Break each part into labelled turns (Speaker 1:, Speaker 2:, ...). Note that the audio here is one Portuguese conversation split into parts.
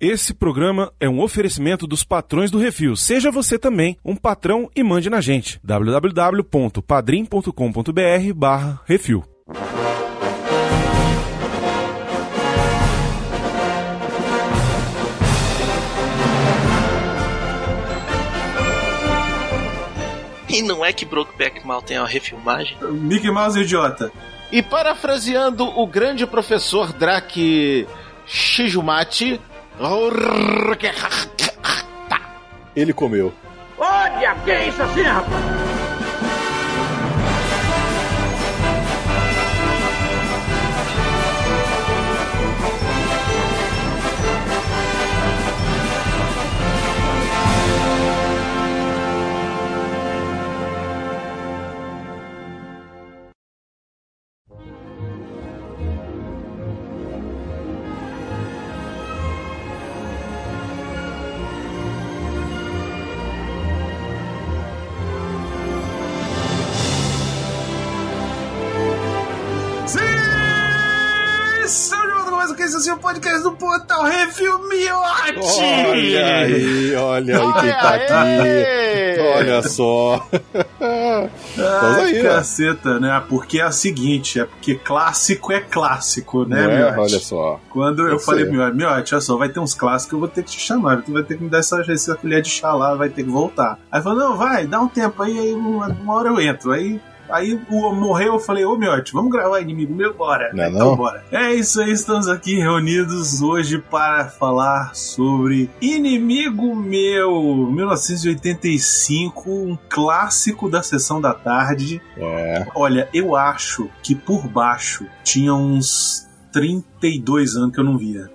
Speaker 1: Esse programa é um oferecimento dos patrões do Refil. Seja você também um patrão e mande na gente. www.padrim.com.br barra Refil.
Speaker 2: E não é que Brokeback Mountain é uma refilmagem?
Speaker 3: Mickey Mouse é idiota.
Speaker 4: E parafraseando o grande professor Drake Shizumati,
Speaker 5: Ele comeu.
Speaker 6: Olha, que é isso assim, rapaz?
Speaker 3: Review Miote!
Speaker 5: Olha aí, olha aí quem tá aqui. Olha só. Estamos aí, né?
Speaker 3: caceta, né? Porque é a seguinte, é porque clássico é clássico, né,
Speaker 5: Não é?
Speaker 3: Miote?
Speaker 5: Olha só.
Speaker 3: Quando eu
Speaker 5: Eu
Speaker 3: falei,
Speaker 5: sei.
Speaker 3: Miote, Miote, olha só, vai ter uns clássicos, eu vou ter que te chamar, tu vai ter que me dar essa, essa colher de chá lá, vai ter que voltar. Aí falou, não, vai, dá um tempo aí, aí uma, uma hora eu entro. Aí, aí o morreu, eu falei, ô Miote, vamos gravar inimigo meu, bora.
Speaker 5: Não é
Speaker 3: então
Speaker 5: não?
Speaker 3: bora. É isso aí, estamos aqui reunidos hoje para falar sobre Inimigo Meu, 1985, um clássico da sessão da tarde.
Speaker 5: É.
Speaker 3: Olha, eu acho que por baixo tinha uns 32 anos que eu não via.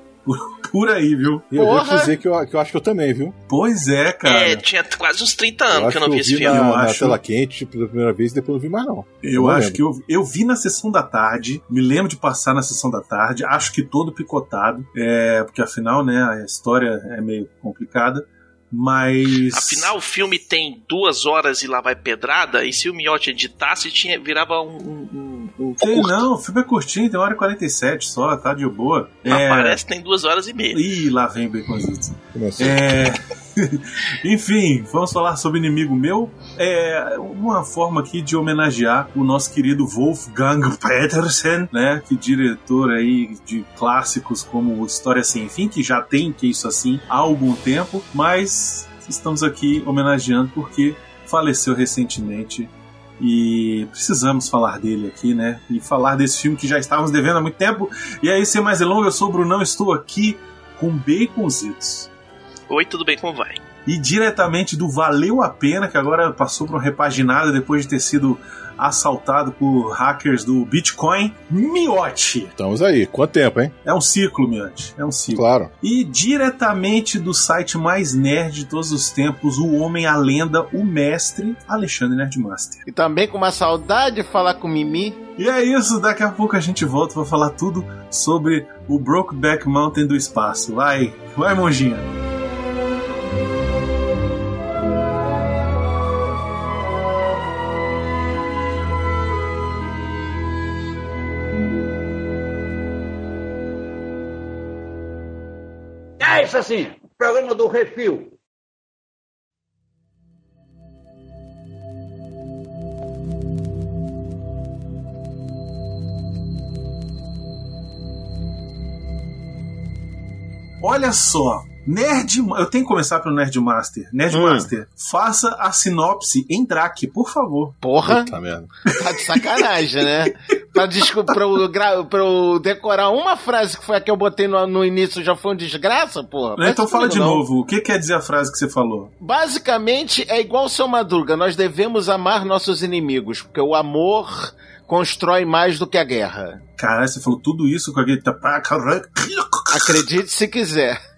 Speaker 3: Por, aí, viu?
Speaker 5: E eu vou te dizer que eu, que eu acho que eu também, viu?
Speaker 3: Pois é, cara.
Speaker 2: É, tinha quase uns 30
Speaker 5: eu
Speaker 2: anos
Speaker 5: acho
Speaker 2: que eu não vi esse
Speaker 5: vi
Speaker 2: filme.
Speaker 5: na,
Speaker 3: Eu
Speaker 5: na
Speaker 3: acho-
Speaker 5: tela quente pela primeira vez e depois não vi mais, não.
Speaker 3: Eu
Speaker 5: não
Speaker 3: acho
Speaker 5: lembro.
Speaker 3: que eu, eu vi na sessão da tarde, me lembro de passar na sessão da tarde, acho que todo picotado, é, porque afinal, né, a história é meio complicada, mas...
Speaker 2: Afinal, o filme tem duas horas e lá vai pedrada, e se o Miotti editasse, tinha, virava um. um,
Speaker 3: Sei
Speaker 2: curto.
Speaker 3: não, o filme é curtinho, tem 1 hora e 47 só, tá de boa. É...
Speaker 2: parece que tem duas horas e meia.
Speaker 3: Ih, lá vem o Baconzitos. É... Enfim, vamos falar sobre Inimigo Meu. É uma forma aqui de homenagear o nosso querido Wolfgang Petersen, né? Que diretor aí de clássicos como História Sem Fim, que já tem que isso assim há algum tempo, mas estamos aqui homenageando porque faleceu recentemente e precisamos falar dele aqui, né? E falar desse filme que já estávamos devendo há muito tempo. E aí, sem mais delongas, eu sou o Brunão, estou aqui com Baconzitos.
Speaker 2: Oi, tudo bem? Como vai?
Speaker 3: E diretamente do Valeu a Pena, que agora passou por uma repaginada depois de ter sido assaltado por hackers do Bitcoin, Miote.
Speaker 5: Estamos aí. Quanto tempo, hein?
Speaker 3: É um ciclo, Miote. É um ciclo.
Speaker 5: Claro.
Speaker 3: E diretamente do site mais nerd de todos os tempos, o homem, a lenda, o mestre, Alexandre Nerdmaster.
Speaker 4: E também com uma saudade de falar com o Mimi.
Speaker 3: E é isso, daqui a pouco a gente volta pra falar tudo sobre o Brokeback Mountain do espaço. Vai, vai, monjinha.
Speaker 6: É isso assim, programa do Refil.
Speaker 3: Olha só, Nerd, eu tenho que começar pelo Nerdmaster. Nerdmaster, faça a sinopse em Drake, por favor.
Speaker 4: Porra,
Speaker 5: Puta merda.
Speaker 4: tá de sacanagem, né? Pra, desco- pra, eu pra eu decorar uma frase que foi a que eu botei no, no início já foi uma desgraça, porra. Mas
Speaker 3: então fala de
Speaker 4: não.
Speaker 3: novo, o que quer dizer a frase que você falou?
Speaker 4: Basicamente, é igual o seu Madruga, nós devemos amar nossos inimigos, porque o amor constrói mais do que a guerra.
Speaker 3: Caralho, você falou tudo isso com aquele. tapa-
Speaker 4: Acredite se quiser.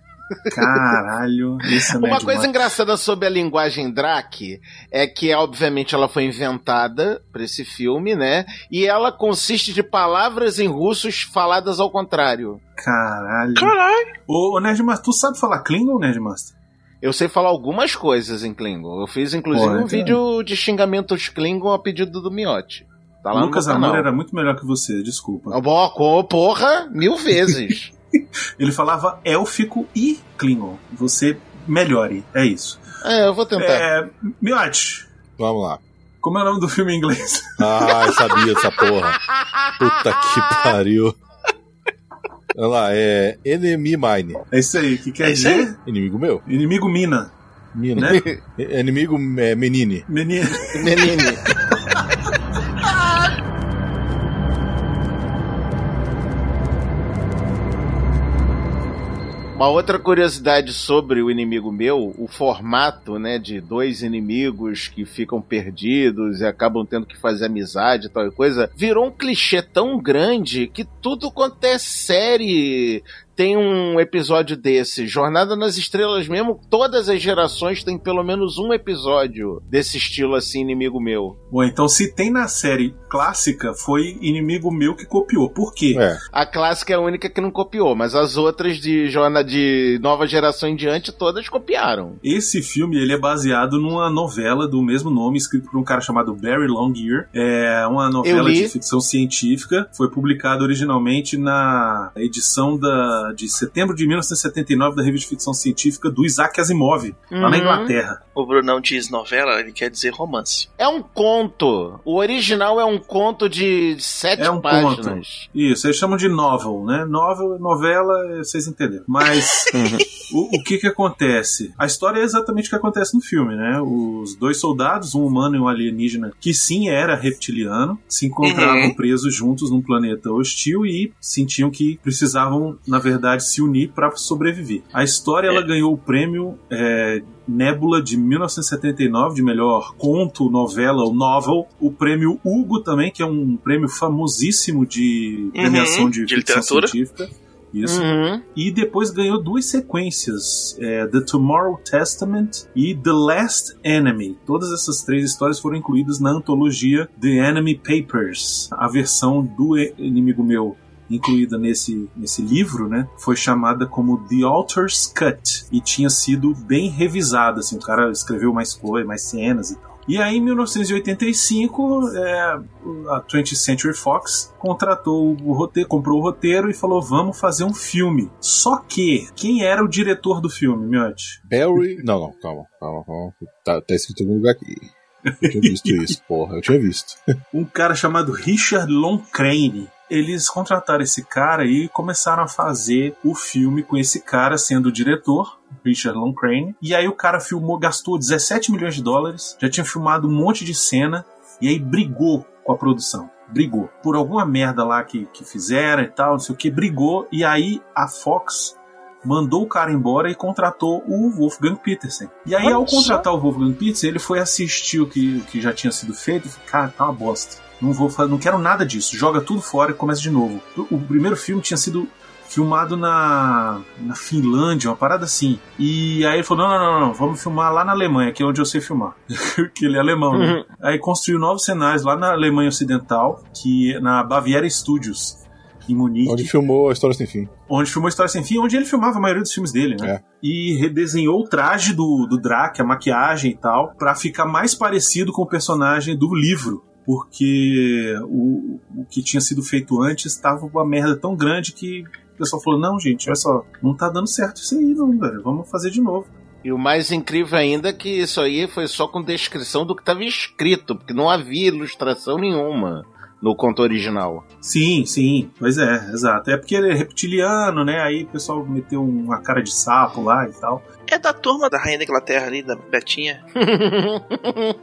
Speaker 3: Caralho, esse é
Speaker 4: Uma
Speaker 3: Nerdmaster.
Speaker 4: coisa engraçada sobre a linguagem Drake é que, obviamente, ela foi inventada para esse filme, né? E ela consiste de palavras em russos faladas ao contrário.
Speaker 3: Caralho.
Speaker 2: Caralho!
Speaker 3: Ô, ô Nerdmaster, tu sabe falar Klingon, Nerdmaster?
Speaker 4: Eu sei falar algumas coisas em Klingon. Eu fiz, inclusive,
Speaker 3: Pô,
Speaker 4: um
Speaker 3: então-
Speaker 4: vídeo de xingamentos Klingon a pedido do Miotti. Tá lá
Speaker 3: Lucas Amor era muito melhor que você, desculpa.
Speaker 4: Ó, co- porra, mil vezes.
Speaker 3: Ele falava élfico e Klingon. Você melhore, é isso.
Speaker 4: É, eu vou tentar.
Speaker 3: É, Miotti,
Speaker 5: Vamos lá.
Speaker 3: como é o nome do filme em inglês?
Speaker 5: Ah, eu sabia dessa porra. Puta que pariu. Olha lá, é Enemy Mine.
Speaker 3: É isso aí, que quer
Speaker 2: É isso aí?
Speaker 3: dizer
Speaker 5: Inimigo meu?
Speaker 3: inimigo mina,
Speaker 5: Mina.
Speaker 3: né?
Speaker 5: É Inimigo é, menine.
Speaker 3: Menino.
Speaker 4: Menine. Uma outra curiosidade sobre o inimigo meu, o formato, né, de dois inimigos que ficam perdidos e acabam tendo que fazer amizade e tal coisa, virou um clichê tão grande que tudo quanto é série tem um episódio desse. Jornada nas Estrelas mesmo, todas as gerações têm pelo menos um episódio desse estilo assim, inimigo meu.
Speaker 3: Bom, então se tem na série clássica, foi inimigo meu que copiou. Por quê?
Speaker 5: É.
Speaker 4: A clássica é a única que não copiou, mas as outras de jornada de nova geração em diante todas copiaram.
Speaker 3: Esse filme ele é baseado numa novela do mesmo nome, escrito por um cara chamado Barry Longyear. É uma novela de ficção científica. Foi publicado originalmente na edição da, de setembro de 1979 da revista de ficção científica do Isaac Asimov, lá na
Speaker 4: Uhum.
Speaker 3: Inglaterra.
Speaker 2: O Brunão diz novela, ele quer dizer romance.
Speaker 4: É um conto. O original é um conto de sete
Speaker 3: É um
Speaker 4: páginas.
Speaker 3: Isso, eles chamam de novel, né? Novel, novela, vocês entenderam. Mas o, o que que acontece? A história é exatamente o que acontece no filme, né? Os dois soldados, um humano e um alienígena, que sim era reptiliano, se encontravam
Speaker 2: Uhum.
Speaker 3: presos juntos num planeta hostil e sentiam que precisavam, na verdade, se unir para sobreviver. A história ela
Speaker 2: É.
Speaker 3: ganhou o prêmio é, Nebula de 1979 de melhor conto, novela ou novel. O prêmio Hugo também, que é um prêmio famosíssimo de premiação
Speaker 2: Uhum,
Speaker 3: de,
Speaker 2: de
Speaker 3: ficção
Speaker 2: literatura.
Speaker 3: científica. Isso.
Speaker 4: Uhum.
Speaker 3: E depois ganhou duas sequências: é, The Tomorrow Testament e The Last Enemy. Todas essas três histórias foram incluídas na antologia The Enemy Papers. A versão do inimigo meu incluída nesse, nesse livro, né, foi chamada como The Author's Cut e tinha sido bem revisada, assim, o cara escreveu mais coisas, mais cenas e tal. E aí, em 1985, é, a 20th Century Fox contratou o roteiro, comprou o roteiro e falou: vamos fazer um filme. Só que, quem era o diretor do filme, Miotti?
Speaker 5: Barry. Não, não, calma, calma, calma. Tá, tá escrito em algum lugar aqui. Eu tinha visto isso, porra. Eu tinha visto.
Speaker 3: Um cara chamado Richard Loncrane. Eles contrataram esse cara e começaram a fazer o filme com esse cara sendo o diretor, Richard Loncrane. E aí o cara filmou, gastou 17 milhões de dólares, já tinha filmado um monte de cena e aí brigou com a produção. Brigou. Por alguma merda lá que, que fizeram e tal, não sei o que, brigou. E aí a Fox mandou o cara embora e contratou o Wolfgang Petersen. E aí,
Speaker 2: Olha
Speaker 3: ao
Speaker 2: só.
Speaker 3: contratar o Wolfgang Petersen, ele foi assistir o que, o que já tinha sido feito e falou, cara, tá uma bosta. Não, vou, não quero nada disso. Joga tudo fora e começa de novo. O, primeiro filme tinha sido filmado na, na Finlândia, uma parada assim. E aí ele falou: não, não, não, não, vamos filmar lá na Alemanha, que é onde eu sei filmar. Porque ele é alemão, né? Aí construiu novos cenários lá na Alemanha Ocidental, que na Baviera Studios, em Munique
Speaker 5: Onde filmou a história sem fim.
Speaker 3: onde filmou História Sem Fim, onde ele filmava a maioria dos filmes dele, né?
Speaker 5: É.
Speaker 3: E redesenhou o traje do, do Drac, a maquiagem e tal, pra ficar mais parecido com o personagem do livro. Porque o, o que tinha sido feito antes estava uma merda tão grande que o pessoal falou: não, gente, olha só, não tá dando certo isso aí, não, velho. Vamos fazer de novo.
Speaker 4: E o mais incrível ainda é que isso aí foi só com descrição do que estava escrito, porque não havia ilustração nenhuma no conto original.
Speaker 3: Sim, sim, pois é, exato. É porque ele é reptiliano, né? Aí o pessoal meteu uma cara de sapo lá e tal.
Speaker 2: É da turma da Rainha da Inglaterra ali, da Betinha.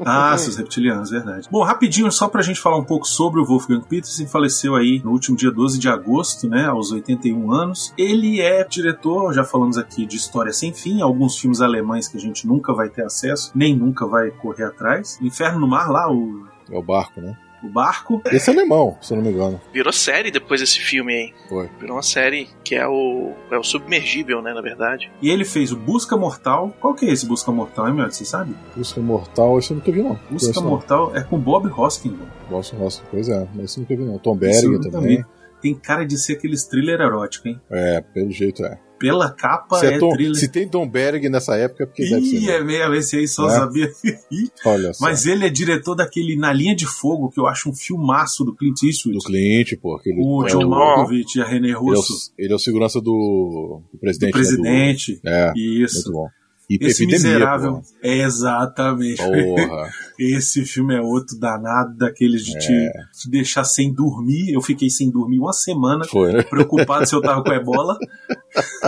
Speaker 3: Ah, seus reptilianos, verdade. Bom, rapidinho, só pra gente falar um pouco sobre o Wolfgang Petersen, faleceu aí no último dia 12 de agosto, né, aos 81 anos. Ele é diretor, já falamos aqui, de História Sem Fim, alguns filmes alemães que a gente nunca vai ter acesso, nem nunca vai correr atrás. Inferno no Mar, lá, o,
Speaker 5: É o barco, né?
Speaker 3: O barco.
Speaker 5: Esse é alemão, se eu não me engano.
Speaker 2: Virou série depois desse filme aí.
Speaker 5: Foi.
Speaker 2: Virou uma série que é o. É o submergível, né, na verdade.
Speaker 3: E ele fez o Busca Mortal. Qual que é esse Busca Mortal, hein, meu? Você sabe?
Speaker 5: Busca Mortal, esse eu nunca vi, não.
Speaker 3: Busca
Speaker 5: Esse não.
Speaker 3: Mortal é com Bob Hoskin.
Speaker 5: Nossa, nossa, pois é, mas esse eu nunca vi, não. Tom
Speaker 3: nunca
Speaker 5: também.
Speaker 3: vi. Tem cara de ser aqueles thriller erótico, hein?
Speaker 5: É, pelo jeito é.
Speaker 3: Pela capa
Speaker 5: Se, é
Speaker 3: é
Speaker 5: Tom-
Speaker 3: thriller.
Speaker 5: se tem Tom Berg nessa época, porque deve ser.
Speaker 3: Ih,
Speaker 5: né?
Speaker 3: é mesmo, esse aí só
Speaker 5: É.
Speaker 3: sabia.
Speaker 5: Olha só.
Speaker 3: Mas ele é diretor daquele Na Linha de Fogo, que eu acho um filmaço do Clint Eastwood.
Speaker 5: Do Clint, pô. Aquele,
Speaker 3: O John Malkovich e a René
Speaker 5: ele, é o,
Speaker 3: Russo.
Speaker 5: ele é o segurança do, do
Speaker 3: Do
Speaker 5: presidente.
Speaker 3: presidente.
Speaker 5: Né, do- é,
Speaker 3: Isso.
Speaker 5: muito bom. E
Speaker 3: Esse
Speaker 5: Epidemia,
Speaker 3: miserável. É exatamente.
Speaker 5: Porra.
Speaker 3: Esse filme é outro danado daqueles de te, te deixar sem dormir. Eu fiquei sem dormir uma semana,
Speaker 5: Foi, né?
Speaker 3: preocupado se eu tava com ebola.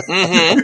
Speaker 2: Uhum.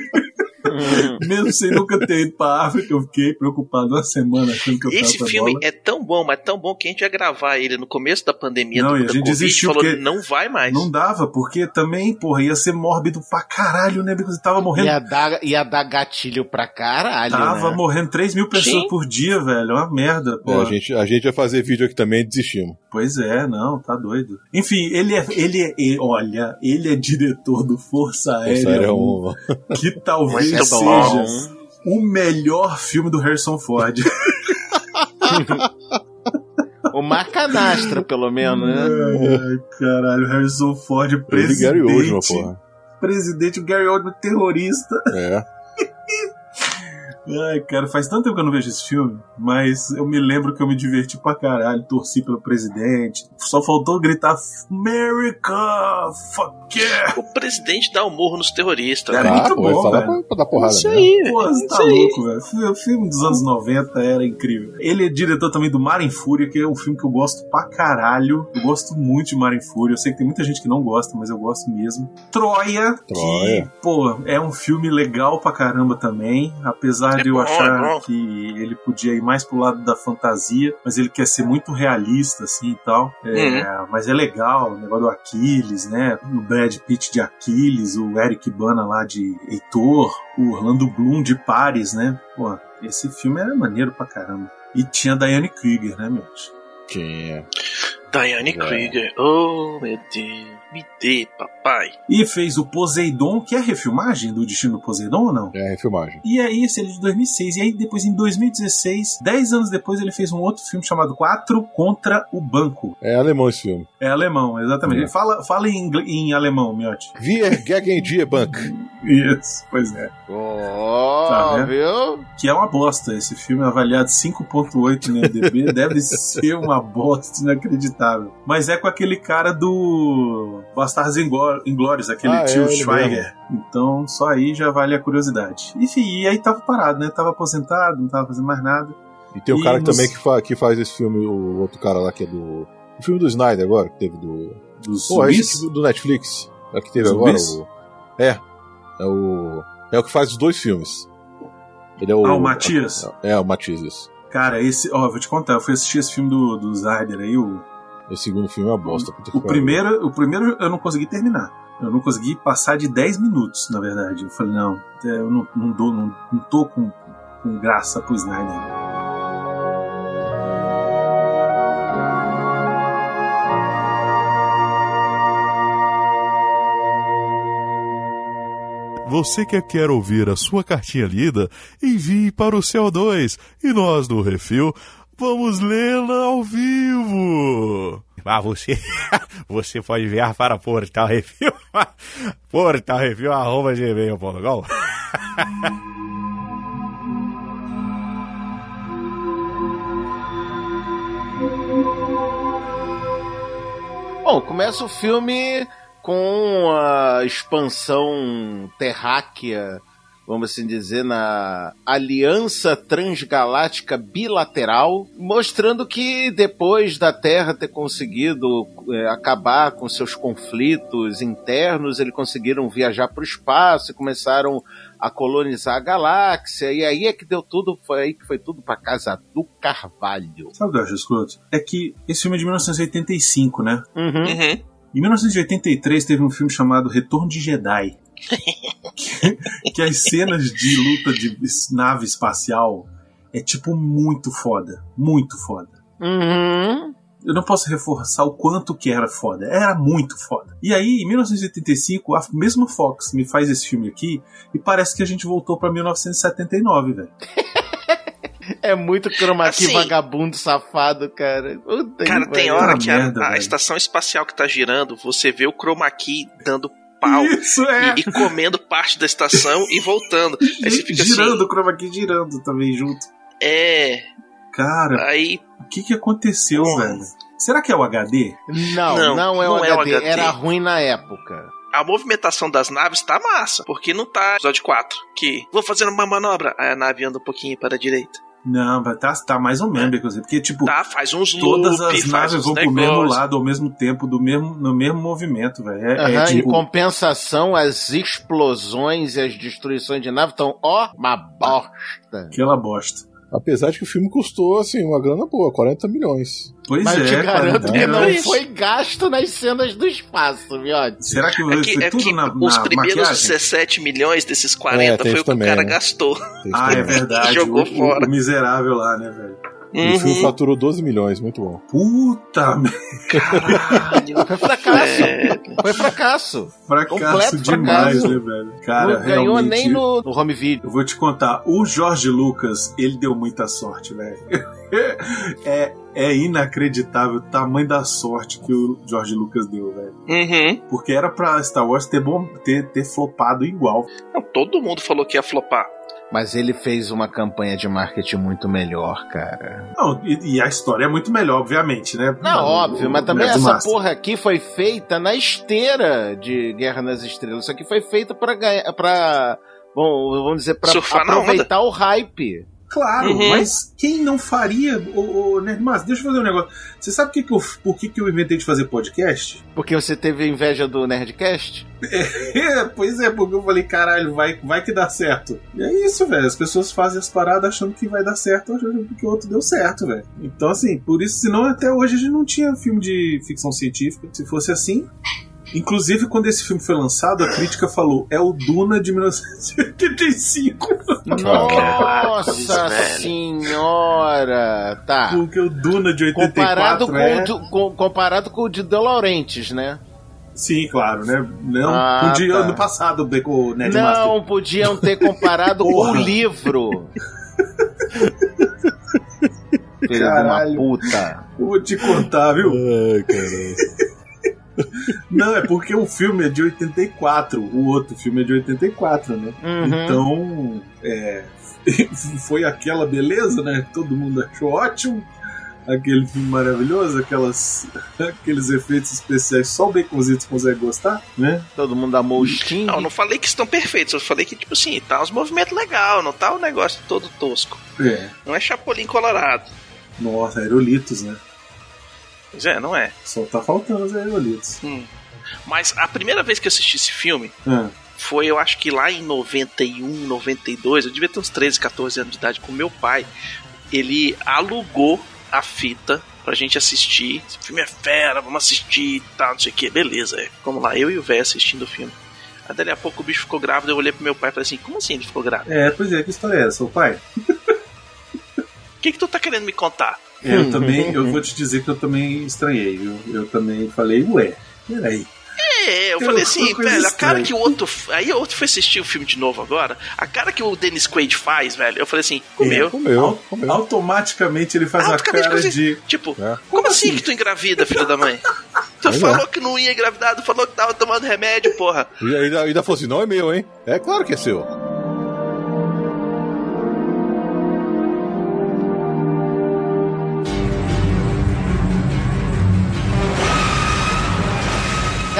Speaker 3: Mesmo sem nunca ter ido pra África, eu fiquei preocupado uma semana achando que eu
Speaker 2: Esse filme é tão bom, mas tão bom que a gente ia gravar ele no começo da pandemia
Speaker 3: Não,
Speaker 2: do,
Speaker 3: e a gente
Speaker 2: Covid,
Speaker 3: desistiu
Speaker 2: falou,
Speaker 3: porque
Speaker 2: não vai mais.
Speaker 3: Não dava, porque também, porra, ia ser mórbido pra caralho, né? Porque você tava morrendo.
Speaker 4: Ia dar, ia dar gatilho pra caralho,
Speaker 3: Tava
Speaker 4: né?
Speaker 3: morrendo 3 mil pessoas
Speaker 2: Sim.
Speaker 3: por dia, velho. É uma merda,
Speaker 5: É,
Speaker 3: pô.
Speaker 5: a, gente, a gente ia fazer vídeo aqui também e desistimos.
Speaker 3: Pois é, não, tá doido. Enfim, ele é. Ele é. e- Olha, ele é diretor do Força Aérea,
Speaker 5: Essa era
Speaker 3: 1,
Speaker 5: um...
Speaker 3: que talvez
Speaker 2: Muito
Speaker 3: seja
Speaker 2: bom.
Speaker 3: o melhor filme do Harrison Ford.
Speaker 4: O Marcanastra, pelo menos, né?
Speaker 3: Ai, caralho, Harrison Ford,
Speaker 5: Ele
Speaker 3: presidente.
Speaker 5: Gary Oldman, porra.
Speaker 3: Presidente, o Gary Oldman terrorista.
Speaker 5: É.
Speaker 3: Ai, cara, faz tanto tempo que eu não vejo esse filme, mas eu me lembro que eu me diverti pra caralho, torci pelo presidente. Só faltou gritar America! Fuck yeah!
Speaker 2: O presidente dá um morro nos terroristas.
Speaker 3: Cara,
Speaker 2: velho.
Speaker 3: muito
Speaker 5: Ah, pô,
Speaker 3: bom, velho.
Speaker 5: pra, pra dar porrada
Speaker 2: Isso aí,
Speaker 3: Pô,
Speaker 2: velho.
Speaker 3: você tá louco, velho. O filme dos anos 90 era incrível. Ele é diretor também do Mar em Fúria, que é um filme que eu gosto pra caralho. Eu gosto muito de Mar em Fúria. Eu sei que tem muita gente que não gosta, mas eu gosto mesmo. Troia, que,
Speaker 5: Troia.
Speaker 3: pô, é um filme legal pra caramba também. Apesar
Speaker 2: É
Speaker 3: de eu
Speaker 2: bom,
Speaker 3: achar
Speaker 2: é
Speaker 3: que ele podia ir mais pro lado da fantasia, mas ele quer ser muito realista, assim e tal. É, Mas é legal, o negócio do Aquiles, né? O Brad Pitt de Aquiles, o Eric Bana lá de Heitor, o Orlando Bloom de Paris, né? Pô, esse filme era maneiro pra caramba. E tinha a Diane Krieger, né, meu?
Speaker 5: Tinha.
Speaker 2: Diane
Speaker 5: É.
Speaker 2: Krieger. Oh, meu Deus. Me dê, papai.
Speaker 3: E fez o Poseidon, que é a refilmagem do Destino do Poseidon ou não?
Speaker 5: É a refilmagem.
Speaker 3: E aí, esse ele é de 2006. E aí, depois, em 2016, 10 anos depois, ele fez um outro filme chamado Quatro contra o Banco.
Speaker 5: É alemão esse filme.
Speaker 3: É alemão, exatamente.
Speaker 5: É.
Speaker 3: Ele fala, fala em, ingl- em alemão, Miotti.
Speaker 5: Wir gegen die Bank.
Speaker 3: Isso, pois é.
Speaker 4: Ó,
Speaker 3: Tá
Speaker 4: viu?
Speaker 3: Que é uma bosta. Esse filme é avaliado 5.8 no IMDb. deve ser uma bosta inacreditável. Mas é com aquele cara do Bastardos Ingló- Inglórios, aquele
Speaker 5: Ah, é,
Speaker 3: tio
Speaker 5: ele
Speaker 3: Schweiger. Então, só aí já vale a curiosidade. Enfim, e aí tava parado, né? Tava aposentado, não tava fazendo mais nada.
Speaker 5: E tem o cara
Speaker 3: nos-
Speaker 5: também que, fa- que faz esse filme, o outro cara lá que é do. O filme do Snyder agora, que teve do.
Speaker 3: Dos
Speaker 5: Pô, aqui do Netflix. É que teve
Speaker 3: Zumbis?
Speaker 5: agora. O... É. É o. É o que faz os dois filmes. Ele é o.
Speaker 3: Ah, o Matias?
Speaker 5: É, o Matias, isso.
Speaker 3: Cara, esse, ó, vou te contar, eu fui assistir esse filme do, do Snyder aí, o,
Speaker 5: Esse segundo filme é uma bosta.
Speaker 3: o
Speaker 5: pariu.
Speaker 3: primeiro, o primeiro eu não consegui terminar. Eu não consegui passar de 10 minutos, na verdade. Eu falei, não, eu não, não, dou, não, não tô com, com graça pro Snyder.
Speaker 7: Você que quer ouvir a sua cartinha lida, envie para o CO2 e nós do Refil vamos lê-la ao vivo. Ah, você, você pode enviar para Portal Refil, Portal Refil, arroba gmail.com.
Speaker 4: Bom, começa o filme com a expansão terráquea, vamos assim dizer, na Aliança Transgaláctica Bilateral, mostrando que depois da Terra ter conseguido é, acabar com seus conflitos internos, eles conseguiram viajar para o espaço e começaram a colonizar a galáxia, e aí é que deu tudo, foi aí que foi tudo para casa do Carvalho.
Speaker 3: Sabe o que eu acho escroto? É que esse filme é de 1985, né?
Speaker 4: Uhum.
Speaker 2: Uhum.
Speaker 3: Em 1983 teve um filme chamado Retorno de Jedi. Que, as cenas de luta de nave espacial é tipo muito foda. Muito foda.
Speaker 4: Uhum.
Speaker 3: Eu não posso reforçar o quanto que era foda. Era muito foda. E aí, em 1985, a mesma Fox me faz esse filme aqui e parece que a gente voltou pra 1979, velho.
Speaker 4: É muito chroma key
Speaker 2: Assim-
Speaker 4: vagabundo safado, cara. Puta
Speaker 2: Cara,
Speaker 4: que
Speaker 2: tem hora que a,
Speaker 3: merda,
Speaker 2: a estação espacial que tá girando, você vê o chroma key dando pau.
Speaker 3: Isso, é.
Speaker 2: E, e comendo parte da estação e voltando. Aí você fica
Speaker 3: girando
Speaker 2: assim.
Speaker 3: o chroma key girando também junto.
Speaker 2: É.
Speaker 3: Cara,
Speaker 2: Aí.
Speaker 3: o que que aconteceu, velho? Será que é o HD?
Speaker 4: Não,
Speaker 2: Não,
Speaker 4: não, é,
Speaker 2: não
Speaker 4: o
Speaker 2: é o
Speaker 4: HD.
Speaker 2: HD.
Speaker 4: Era ruim na época.
Speaker 2: A movimentação das naves tá massa, porque não tá episódio 4, que vou fazendo uma manobra, aí a nave anda um pouquinho para a direita.
Speaker 3: Não, tá, tá mais ou menos, inclusive. Porque, tipo,
Speaker 2: Tá, faz uns
Speaker 3: todas
Speaker 2: loop,
Speaker 3: as naves vão pro mesmo lado ao mesmo tempo, do mesmo, no mesmo movimento, velho. É, é
Speaker 4: Aham,
Speaker 3: tipo,
Speaker 4: Em compensação, as explosões e as destruições de nave estão, ó, uma bosta.
Speaker 3: aquela bosta.
Speaker 5: Apesar de que o filme custou, assim, uma grana boa, 40 milhões.
Speaker 3: Pois
Speaker 4: Mas
Speaker 3: é,
Speaker 4: eu te garanto que
Speaker 3: né?
Speaker 4: não foi gasto nas cenas do espaço, Miotti.
Speaker 3: Será que
Speaker 2: É que,
Speaker 3: foi
Speaker 2: é
Speaker 3: tudo
Speaker 2: que
Speaker 3: na,
Speaker 2: os
Speaker 3: na
Speaker 2: primeiros
Speaker 3: maquiagem?
Speaker 2: 17 milhões desses
Speaker 5: É,
Speaker 2: 40
Speaker 5: tem
Speaker 2: foi o que
Speaker 5: também,
Speaker 2: o cara
Speaker 5: né?
Speaker 2: gastou.
Speaker 3: Ah, é verdade.
Speaker 2: Jogou
Speaker 3: o,
Speaker 2: fora.
Speaker 3: o miserável lá, né, velho?
Speaker 5: O filme
Speaker 2: Uhum.
Speaker 5: faturou 12 milhões, muito bom.
Speaker 3: Puta merda,
Speaker 2: Caralho.
Speaker 4: Foi fracasso.
Speaker 2: É.
Speaker 4: Foi fracasso.
Speaker 3: fracasso
Speaker 4: Completo
Speaker 3: demais,
Speaker 4: fracasso.
Speaker 3: né, velho? Cara,
Speaker 4: não ganhou
Speaker 3: realmente,
Speaker 4: nem no, no home video.
Speaker 3: Eu vou te contar, o Jorge Lucas, ele deu muita sorte, velho. é, é inacreditável o tamanho da sorte que o Jorge Lucas deu, velho.
Speaker 2: Uhum.
Speaker 3: Porque era pra Star Wars ter, bom, ter, ter flopado igual.
Speaker 2: Não, todo mundo falou que ia flopar.
Speaker 4: Mas ele fez uma campanha de marketing muito melhor, cara.
Speaker 3: Não, e, e a história é muito melhor, obviamente, né?
Speaker 4: Não,
Speaker 3: O-
Speaker 4: óbvio, mas
Speaker 3: o
Speaker 4: também
Speaker 3: Nerd
Speaker 4: essa
Speaker 3: Master.
Speaker 4: porra aqui foi feita na esteira de Guerra nas Estrelas. Isso aqui foi feito pra ganhar. Pra, bom, vamos dizer, pra
Speaker 2: Surfar na
Speaker 4: aproveitar o hype.
Speaker 3: Claro,
Speaker 2: Uhum.
Speaker 3: mas quem não faria, o, o Nerdmaster, deixa eu fazer um negócio. Você sabe por que que eu, por que, que eu inventei de fazer podcast?
Speaker 4: Porque você teve inveja do Nerdcast?
Speaker 3: É, pois é, porque eu falei, caralho, vai, vai que dá certo. E é isso, velho. As pessoas fazem as paradas achando que vai dar certo, achando que o outro deu certo, velho. Então, assim, por isso, senão até hoje a gente não tinha filme de ficção científica. Se fosse assim. Inclusive, quando esse filme foi lançado, a crítica falou: é o Duna de 1985.
Speaker 4: Nossa senhora! Tá.
Speaker 3: Porque o Duna de 84
Speaker 4: Comparado com,
Speaker 3: é...
Speaker 4: o com- comparado com o de De Laurentiis, né?
Speaker 3: Sim, claro, né? Não,
Speaker 4: Ah,
Speaker 3: de
Speaker 4: tá.
Speaker 3: ano passado, o Nerdmaster.
Speaker 4: Não podiam ter comparado com o livro. Filho de uma puta.
Speaker 3: Eu vou te contar, viu?
Speaker 5: Ai, caralho.
Speaker 3: Não, é porque o filme é de 84, o outro filme é de 84, né?
Speaker 4: Uhum.
Speaker 3: Então, é, foi aquela beleza, né? Todo mundo achou ótimo. Aquele filme maravilhoso, aquelas, aqueles efeitos especiais, só o Baconzitos consegue gostar, né?
Speaker 4: Todo mundo amou o Sting.
Speaker 2: Não, eu não falei que estão perfeitos, eu falei que, tipo assim, tá uns movimentos legais, não tá o negócio todo tosco.
Speaker 3: É.
Speaker 2: Não é Chapolin Colorado.
Speaker 3: Nossa, aerolitos, né?
Speaker 2: Pois é, não é.
Speaker 3: Só tá faltando os aerolitos.
Speaker 2: Hum. Mas a primeira vez que eu assisti esse filme
Speaker 3: Ah,
Speaker 2: foi, eu acho que lá em 91, 92, eu devia ter uns 13, 14 anos de idade com meu pai. Ele alugou a fita pra gente assistir. Esse filme é fera, vamos assistir e tal, não sei o que. Beleza, é. Vamos lá, eu e o velho assistindo o filme. Aí dali a pouco o bicho ficou grávido, eu olhei pro meu pai e falei assim, como assim ele ficou grávido?
Speaker 3: é, pois é, que história é essa, o pai?
Speaker 2: O que que tu tá querendo me contar?
Speaker 3: Eu também, eu vou te dizer que eu também estranhei, viu? Eu também falei, ué, peraí.
Speaker 2: É, eu
Speaker 3: Tem
Speaker 2: falei assim, velho, a cara que o outro. Aí o outro foi assistir o filme de novo agora. A cara que o Dennis Quaid faz, velho, eu falei assim, comeu.
Speaker 5: Comeu,
Speaker 3: Au-
Speaker 5: comeu.
Speaker 3: Automaticamente ele faz a
Speaker 2: Automaticamente
Speaker 3: cara
Speaker 2: você-
Speaker 3: de.
Speaker 2: Tipo,
Speaker 5: É.
Speaker 2: como assim que tu engravida, filho da mãe? Tu
Speaker 5: Pois
Speaker 2: falou
Speaker 5: é.
Speaker 2: que não ia engravidar, tu falou que tava tomando remédio, porra.
Speaker 5: E ainda, ainda falou assim, não é meu, hein? É claro que é seu.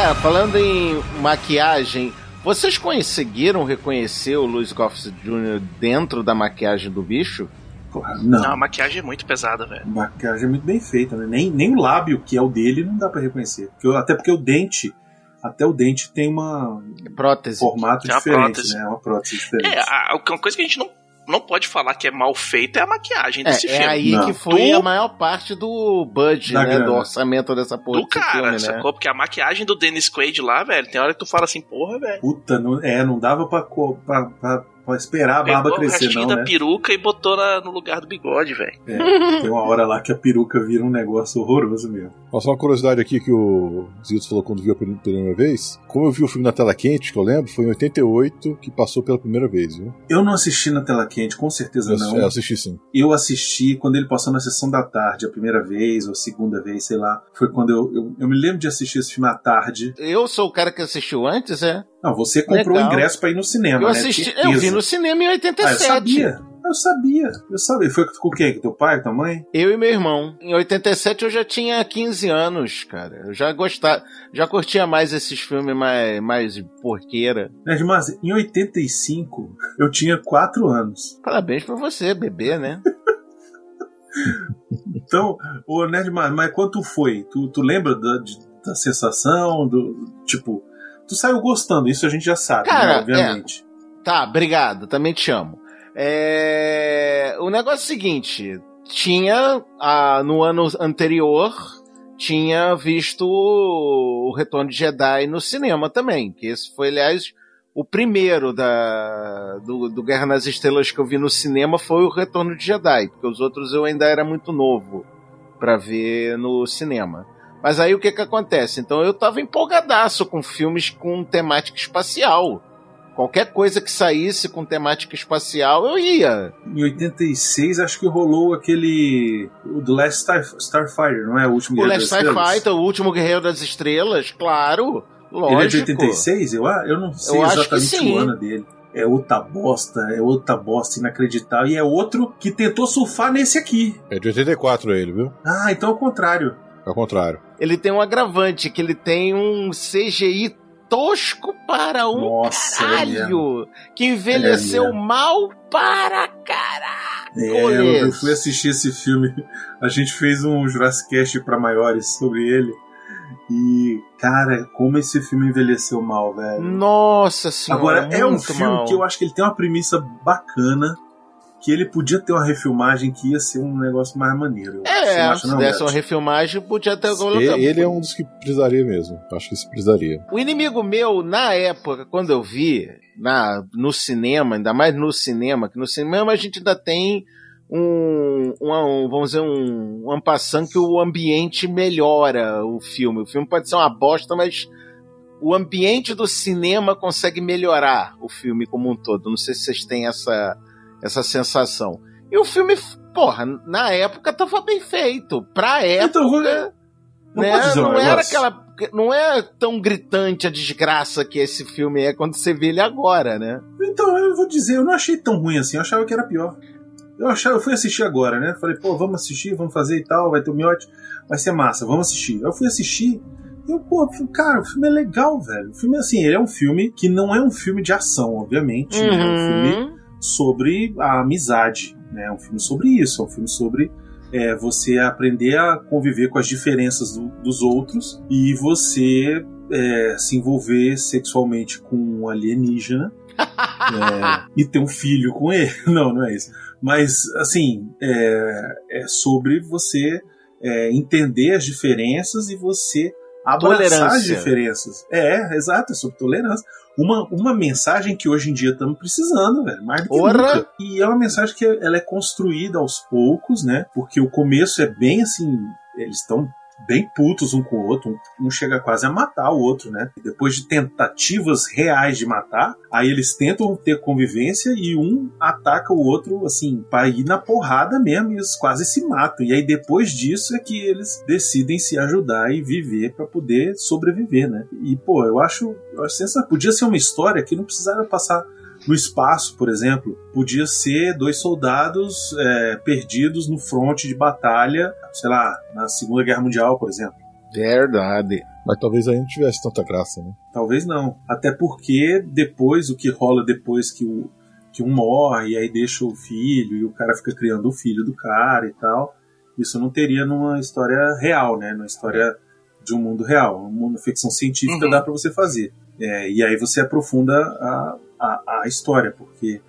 Speaker 4: Cara, falando em maquiagem, vocês conseguiram reconhecer o Louis Gossett Jr. dentro da maquiagem do bicho?
Speaker 3: Porra,
Speaker 2: Não,
Speaker 3: não.
Speaker 2: a maquiagem é muito pesada, velho.
Speaker 3: Maquiagem é muito bem feita, né? Nem, nem o lábio, que é o dele, não dá pra reconhecer. Porque até porque o dente, até o dente tem uma, um
Speaker 4: Prótese.
Speaker 3: formato
Speaker 2: É uma
Speaker 3: diferente,
Speaker 2: prótese.
Speaker 3: né? É uma prótese diferente.
Speaker 2: É, a, a- uma coisa que a gente não, não pode falar que é mal feita é a maquiagem
Speaker 4: É,
Speaker 2: desse
Speaker 4: é
Speaker 2: filme.
Speaker 4: aí
Speaker 3: Não.
Speaker 4: que foi
Speaker 2: Do-
Speaker 4: a maior parte do budget, né? Do orçamento dessa porra
Speaker 2: Do cara,
Speaker 4: filme, né?
Speaker 2: sacou? Porque a maquiagem do Dennis Quaid lá, velho, tem hora que tu fala assim, porra, velho.
Speaker 3: Puta, não, é, não dava pra, pra, pra Pra esperar a barba
Speaker 2: Pegou o
Speaker 3: crescer,
Speaker 2: restinho
Speaker 3: não,
Speaker 2: da
Speaker 3: né?
Speaker 2: peruca e botou na- no lugar do bigode, velho.
Speaker 3: É, tem uma hora lá que a peruca vira um negócio horroroso mesmo.
Speaker 5: Nossa, uma curiosidade aqui que o Zito falou quando viu a pela primeira vez. Como eu vi o filme na tela quente, que eu lembro, foi em 88 que passou pela primeira vez, viu?
Speaker 3: Eu não assisti na tela quente, com certeza
Speaker 5: Eu,
Speaker 3: não.
Speaker 5: eu assisti sim.
Speaker 3: Eu assisti quando ele passou na sessão da tarde, a primeira vez, ou a segunda vez, sei lá. Foi quando eu, eu, eu me lembro de assistir esse filme à tarde.
Speaker 4: Eu sou o cara que assistiu antes, é?
Speaker 3: Não, você comprou o ingresso pra ir no cinema,
Speaker 4: eu
Speaker 3: né?
Speaker 4: assisti, eu vi no cinema em
Speaker 3: Ah, eu
Speaker 4: 87.
Speaker 3: sabia. Eu sabia. Eu sabia. Foi com quem? Com teu pai, com tua mãe?
Speaker 4: Eu e meu irmão. Em 87 eu já tinha 15 anos, cara. Eu já gostava, já curtia mais esses filmes mais, mais porqueira.
Speaker 3: Nerd Mas, em 85, eu tinha 4 anos.
Speaker 4: Parabéns pra você, bebê, né?
Speaker 3: Então, o Nerd Mas, mas quando tu foi? Tu, tu lembra da, de- da sensação? Do, tipo, tu saiu gostando, isso a gente já sabe,
Speaker 4: Cara,
Speaker 3: né, obviamente.
Speaker 4: Tá, obrigado, também te amo. É, O negócio é o seguinte: tinha ah, no ano anterior tinha visto o Retorno de Jedi no cinema também, que esse foi, aliás, o primeiro da, do, do Guerra nas Estrelas que eu vi no cinema foi o Retorno de Jedi, porque os outros eu ainda era muito novo pra ver no cinema. Mas aí o que que acontece? Então eu tava empolgadaço com filmes com temática espacial. Qualquer coisa que saísse com temática espacial, eu ia.
Speaker 3: Em 86, acho que rolou aquele. O The Last Star, Starfighter, não é? O último
Speaker 4: O
Speaker 3: Guerreiro
Speaker 4: Last
Speaker 3: das Estrelas?
Speaker 4: Fighter, o último Guerreiro das Estrelas, claro. Lógico.
Speaker 3: Ele é de 86? Eu, eu não sei
Speaker 4: Eu acho que
Speaker 3: exatamente
Speaker 4: sim.
Speaker 3: o ano dele. É outra bosta, é outra bosta inacreditável. E é outro que tentou surfar nesse aqui.
Speaker 5: É de 84 ele, viu?
Speaker 3: Ah, então é o contrário.
Speaker 5: É o contrário.
Speaker 4: Ele tem um agravante, que ele tem um CGI tosco para um
Speaker 3: Nossa, é
Speaker 4: caralho. Que envelheceu
Speaker 3: É
Speaker 4: mal para caralho.
Speaker 3: É, eu, eu fui assistir esse filme. A gente fez um Jurassic Cast pra maiores sobre ele. E, cara, como esse filme envelheceu mal, velho.
Speaker 4: Nossa senhora.
Speaker 3: Agora, é um filme
Speaker 4: mal.
Speaker 3: que eu acho que ele tem uma premissa bacana. Que ele podia ter uma refilmagem que ia ser um negócio mais maneiro. Você não
Speaker 4: É, se
Speaker 3: não,
Speaker 4: desse uma
Speaker 3: Beto?
Speaker 4: refilmagem, podia ter
Speaker 5: E-
Speaker 4: colocado.
Speaker 5: Ele é um dos que precisaria mesmo. Acho que isso precisaria.
Speaker 4: O inimigo meu, na época, quando eu vi, na, no cinema, ainda mais no cinema, que no cinema a gente ainda tem um, uma- um, vamos dizer, um, um ampassando que o ambiente melhora o filme. O filme pode ser uma bosta, mas o ambiente do cinema consegue melhorar o filme como um todo. Não sei se vocês têm essa, essa sensação. E o filme, porra, na época tava bem feito. Pra época.
Speaker 3: Então, vou-
Speaker 4: né,
Speaker 3: um
Speaker 4: não era aquela. Não é tão gritante a desgraça que esse filme é quando você vê ele agora, né?
Speaker 3: Então, eu vou dizer, eu não achei tão ruim assim, eu achava que era pior. Eu achava, eu fui assistir agora, né? Falei, pô, vamos assistir, vamos fazer e tal, vai ter o miote, vai ser massa, vamos assistir. Eu fui assistir, e eu, pô, cara, o filme é legal, velho. O filme, assim, ele é um filme que não é um filme de ação, obviamente, né? É um filme
Speaker 4: Uhum.
Speaker 3: Sobre a amizade, né? É um filme sobre isso, é um filme sobre é, você aprender a conviver com as diferenças do- dos outros e você é, se envolver sexualmente com um alienígena é, e ter um filho com ele. Não, não é isso. Mas, assim, é, é sobre você é, entender as diferenças e você abraçar as diferenças. É, exato, é sobre tolerância. Uma, uma mensagem que hoje em dia estamos precisando, velho, mais do que
Speaker 4: Ora!
Speaker 3: nunca. E é uma mensagem que ela é construída aos poucos, né? Porque o começo é bem assim, eles estão bem putos um com o outro, um, chega quase a matar o outro, né? E depois de tentativas reais de matar, aí eles tentam ter convivência e um ataca o outro, assim, para ir na porrada mesmo, e eles quase se matam. E aí depois disso é que eles decidem se ajudar e viver para poder sobreviver, né? E, pô, eu acho, eu acho sensacional. Podia ser uma história que não precisava passar no espaço, por exemplo, podia ser dois soldados é, perdidos no fronte de batalha, sei lá, na Segunda Guerra Mundial, por exemplo.
Speaker 4: Verdade.
Speaker 5: Mas talvez aí não tivesse tanta graça, né?
Speaker 3: Talvez não. Até porque depois, o que rola depois que, o, que um morre e aí deixa o filho e o cara fica criando o filho do cara e tal, isso não teria numa história real, né? Numa história de um mundo real. Uma ficção científica
Speaker 2: Uhum.
Speaker 3: dá para você fazer. É, e aí você aprofunda a, a, a história, porque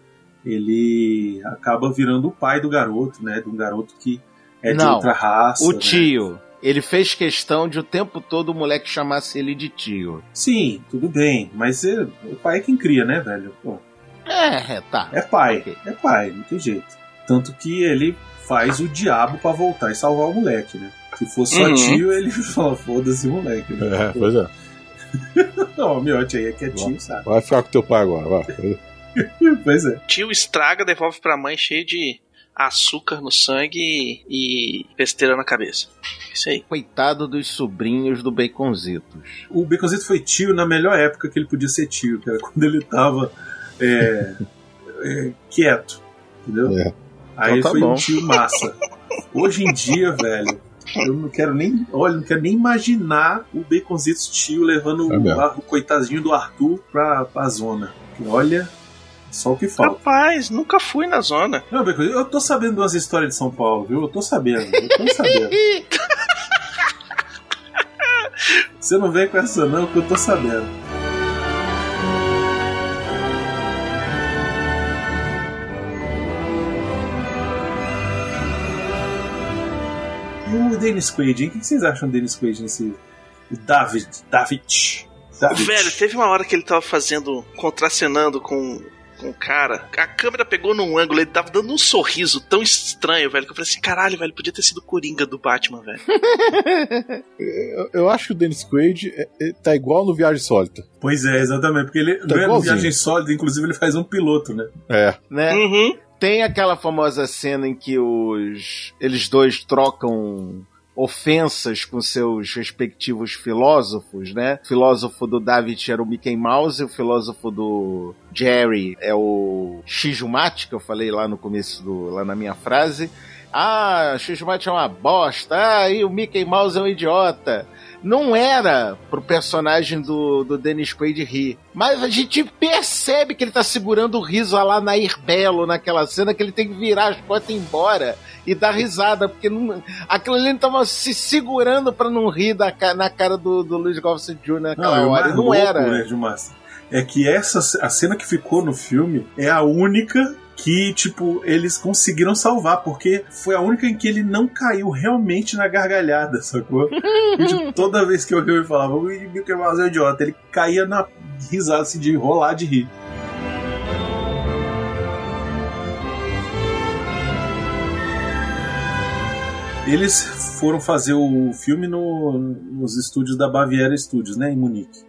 Speaker 3: ele acaba virando o pai do garoto, né? De um garoto que é de
Speaker 4: Não,
Speaker 3: outra raça.
Speaker 4: O
Speaker 3: né?
Speaker 4: tio. Ele fez questão de o tempo todo o moleque chamasse ele de tio.
Speaker 3: Sim, tudo bem, mas é, o pai é quem cria, né, velho? Pô,
Speaker 4: É, é, tá.
Speaker 3: É pai,
Speaker 4: Ok.
Speaker 3: é pai, não tem jeito. Tanto que ele faz o diabo pra voltar e salvar o moleque, né? Se fosse só
Speaker 2: Uhum.
Speaker 3: tio, ele fala, foda-se o moleque. Né?
Speaker 5: É, pois é.
Speaker 3: Não, o miote aí é que é tio, sabe?
Speaker 5: Vai ficar com teu pai agora, vai.
Speaker 3: Pois é.
Speaker 2: Tio estraga, devolve pra mãe cheio de açúcar no sangue e, e besteira na cabeça. Isso aí.
Speaker 4: Coitado dos sobrinhos do Baconzitos.
Speaker 3: O Baconzito foi tio na melhor época que ele podia ser tio, que era quando ele tava é, é, quieto, entendeu?
Speaker 5: É.
Speaker 3: Aí
Speaker 4: Então tá
Speaker 3: foi
Speaker 4: bom.
Speaker 3: um tio massa. Hoje em dia, velho, eu não quero nem. Olha, não quero nem imaginar o Baconzitos tio levando
Speaker 5: É
Speaker 3: o, o coitadinho do Arthur pra, pra zona. Que Olha, só o que falta.
Speaker 2: Rapaz, nunca fui na zona.
Speaker 3: Não, eu tô sabendo umas histórias de São Paulo, viu? Eu tô sabendo, eu tô sabendo. Você não vem com essa não, que eu tô sabendo. Dennis Quaid, hein? O que vocês acham do Dennis Quaid nesse... O David, David, David.
Speaker 2: Velho, teve uma hora que ele tava fazendo, contracenando com, com o cara. A câmera pegou num ângulo, ele tava dando um sorriso tão estranho, velho, que eu falei assim: caralho, velho, podia ter sido o Coringa do Batman, velho.
Speaker 5: Eu, eu acho que o Dennis Quaid é- é- tá igual no Viagem Sólita.
Speaker 3: Pois é, exatamente, porque ele
Speaker 5: Tá
Speaker 3: é no. Viagem Sólida, inclusive ele faz um piloto, né?
Speaker 5: É.
Speaker 4: Né?
Speaker 2: Uhum.
Speaker 4: Tem aquela famosa cena em que os eles dois trocam ofensas com seus respectivos filósofos, né? O filósofo do David era o Mickey Mouse, o filósofo do Jerry é o Shizumati, que eu falei lá no começo do lá na minha frase. Ah, Shizumati é uma bosta. Ah, e o Mickey Mouse é um idiota. Não era pro personagem do, do Dennis Quaid rir. Mas a gente percebe que ele tá segurando o riso lá na Belo naquela cena que ele tem que virar as costas e ir embora e dar risada, porque não, aquilo ali ele tava se segurando pra não rir da, na cara do, do Luiz Gossett Jr. naquela
Speaker 3: e o
Speaker 4: hora. Não
Speaker 3: louco,
Speaker 4: era.
Speaker 3: Master, é que essa a cena que ficou no filme é a única que, tipo, eles conseguiram salvar, porque foi a única em que ele não caiu realmente na gargalhada, sacou? E, tipo, toda vez que eu eu falava, o Mickey Mouse é um idiota, ele caía na risada, assim, de rolar de rir. Eles foram fazer o filme no- nos estúdios da Baviera Studios, né, em Munique.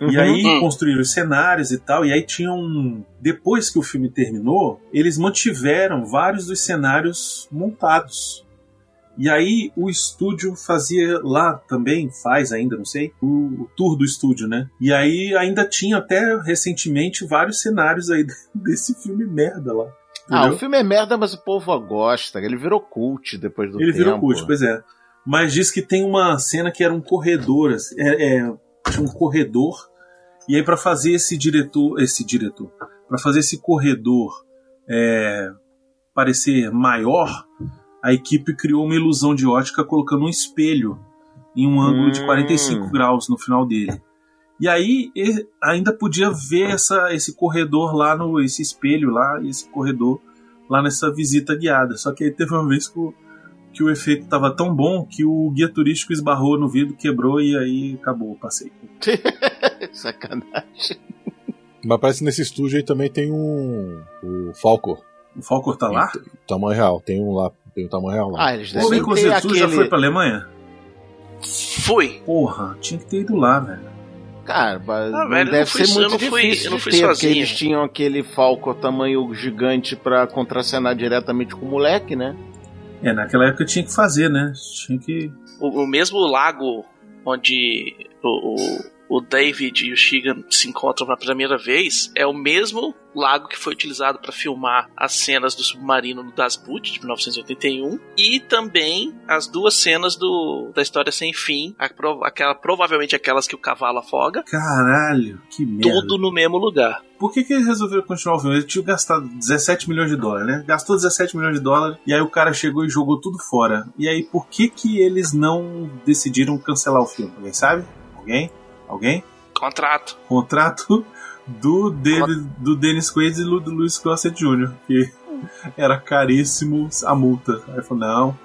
Speaker 3: E
Speaker 4: Uhum.
Speaker 3: aí
Speaker 2: Uhum.
Speaker 3: construíram os cenários e tal, e aí tinham. Depois que o filme terminou, eles mantiveram vários dos cenários montados. E aí o estúdio fazia lá também, faz ainda, não sei, o, o tour do estúdio, né? E aí ainda tinha até recentemente vários cenários aí desse filme merda lá.
Speaker 4: Ah,
Speaker 3: entendeu?
Speaker 4: o filme é merda, mas o povo gosta. Ele virou cult depois do
Speaker 3: Ele
Speaker 4: tempo.
Speaker 3: virou cult, pois é. Mas diz que tem uma cena que era um corredor, assim, é, é, tinha um corredor, e aí pra fazer esse diretor, esse diretor, para fazer esse corredor é, parecer maior, a equipe criou uma ilusão de ótica colocando um espelho em um ângulo de
Speaker 4: Hum.
Speaker 3: 45 graus no final dele. E aí ainda podia ver essa, esse corredor lá no esse espelho lá, esse corredor lá nessa visita guiada. Só que aí teve uma vez que o, que o efeito estava tão bom que o guia turístico esbarrou no vidro, quebrou e aí acabou o passeio.
Speaker 4: Sacanagem.
Speaker 5: Mas parece que nesse estúdio aí também tem um. O Falcor.
Speaker 3: O Falcor tá lá?
Speaker 5: Tamanho real. Tem um lá. Tem o tamanho real lá.
Speaker 4: Ah, eles devem ter
Speaker 3: Baconzitos, tu já
Speaker 4: aquele...
Speaker 3: foi pra Alemanha?
Speaker 2: Fui.
Speaker 3: Porra, tinha que ter ido lá, velho.
Speaker 4: Cara, mas
Speaker 2: Ah, velho, eu
Speaker 4: deve
Speaker 2: não fui-
Speaker 4: ser
Speaker 2: eu
Speaker 4: muito
Speaker 2: não fui-
Speaker 4: difícil
Speaker 2: eu não fui
Speaker 4: ter, porque
Speaker 2: sozinho.
Speaker 4: eles tinham aquele falco tamanho gigante pra contracenar diretamente com o moleque, né?
Speaker 3: É, naquela época tinha que fazer, né? Tinha que.
Speaker 2: O, o mesmo lago onde o, o, o David e o Shigan se encontram pela primeira vez é o mesmo lago que foi utilizado para filmar as cenas do submarino no Das Boot de 1981 e também as duas cenas do, da história sem fim, aquela, provavelmente aquelas que o cavalo afoga,
Speaker 3: Caralho, que merda.
Speaker 2: tudo no mesmo lugar.
Speaker 3: Por que, que eles resolveram continuar o filme? Eles tinham gastado 17 milhões de dólares, né? Gastou 17 milhões de dólares e aí o cara chegou e jogou tudo fora. E aí, por que que eles não decidiram cancelar o filme? Alguém sabe? Alguém? Alguém?
Speaker 2: Contrato.
Speaker 3: Contrato do, David, do Dennis Quaid e do do Luiz Gossett Jr., que era caríssimo a multa. Aí falou, não,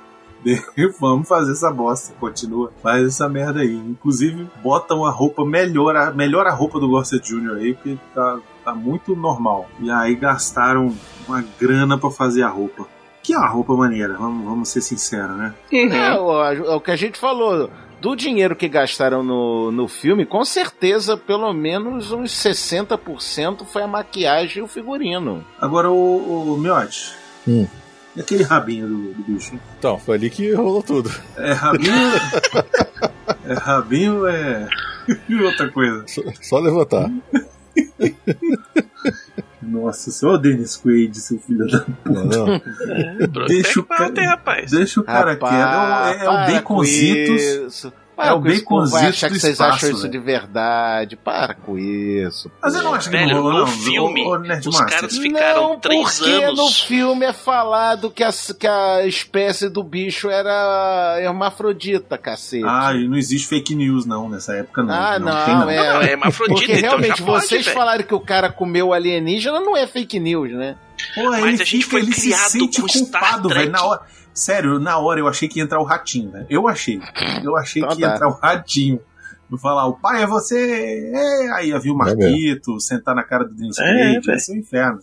Speaker 3: vamos fazer essa bosta, continua, faz essa merda aí. Inclusive, bota uma roupa melhor, a- melhor a roupa do Gossett Jr. aí, porque tá, tá muito normal. E aí gastaram uma grana pra fazer a roupa. Que é uma roupa maneira, vamos, vamos ser sinceros, né?
Speaker 4: É, o, é o que a gente falou. Do dinheiro que gastaram no, no filme, com certeza, pelo menos uns 60% foi a maquiagem e o figurino.
Speaker 3: Agora, o, o Miotti.
Speaker 5: Hum.
Speaker 3: E aquele rabinho do, do bicho?
Speaker 5: Então, foi ali que rolou tudo.
Speaker 3: É rabinho. é rabinho, é. Outra coisa.
Speaker 5: Só, só levantar.
Speaker 3: Nossa, senhor Dennis Quaid, seu filho da
Speaker 5: Não, não.
Speaker 3: Deixa o cara,
Speaker 2: Ontem, rapaz.
Speaker 3: deixa o cara quieto. É, o- é o
Speaker 4: para
Speaker 3: Baconzitos.
Speaker 4: Isso.
Speaker 3: É
Speaker 4: Para
Speaker 3: o
Speaker 4: com isso, povo vai
Speaker 3: Baconzitos
Speaker 4: achar que
Speaker 3: do
Speaker 4: vocês
Speaker 3: espaço,
Speaker 4: acham isso
Speaker 3: velho.
Speaker 4: de verdade. Para com isso.
Speaker 3: Mas eu não acho que
Speaker 2: Velho,
Speaker 3: não rolou,
Speaker 2: no
Speaker 3: não.
Speaker 2: filme,
Speaker 3: ô, Nerd
Speaker 2: os caras ficaram
Speaker 4: não,
Speaker 2: três
Speaker 4: porque
Speaker 2: anos.
Speaker 4: no filme é falado que a, que a espécie do bicho era hermafrodita, cacete.
Speaker 3: Ah, e não existe fake news, não, nessa época, não.
Speaker 4: Ah, não,
Speaker 3: tem, não.
Speaker 4: é.
Speaker 2: Não, é hermafrodita,
Speaker 4: Porque
Speaker 2: então
Speaker 4: realmente,
Speaker 2: pode,
Speaker 4: vocês
Speaker 2: velho.
Speaker 4: falarem que o cara comeu alienígena não é fake news, né?
Speaker 3: Pô,
Speaker 2: Mas
Speaker 3: ele
Speaker 2: a gente
Speaker 3: fica,
Speaker 2: foi
Speaker 3: ele se
Speaker 2: criado
Speaker 3: sente
Speaker 2: com Star
Speaker 3: culpado,
Speaker 2: Trek.
Speaker 3: velho. Na hora. Sério, na hora eu achei que ia entrar o ratinho, velho. Eu achei. Eu achei
Speaker 4: Então
Speaker 3: que ia
Speaker 4: tá.
Speaker 3: entrar o ratinho. Vou falar, o pai é você. É. Aí ia vir o
Speaker 5: É
Speaker 3: Marquito, sentar na cara do Dennis
Speaker 2: É,
Speaker 3: Quaid, ia ser um inferno.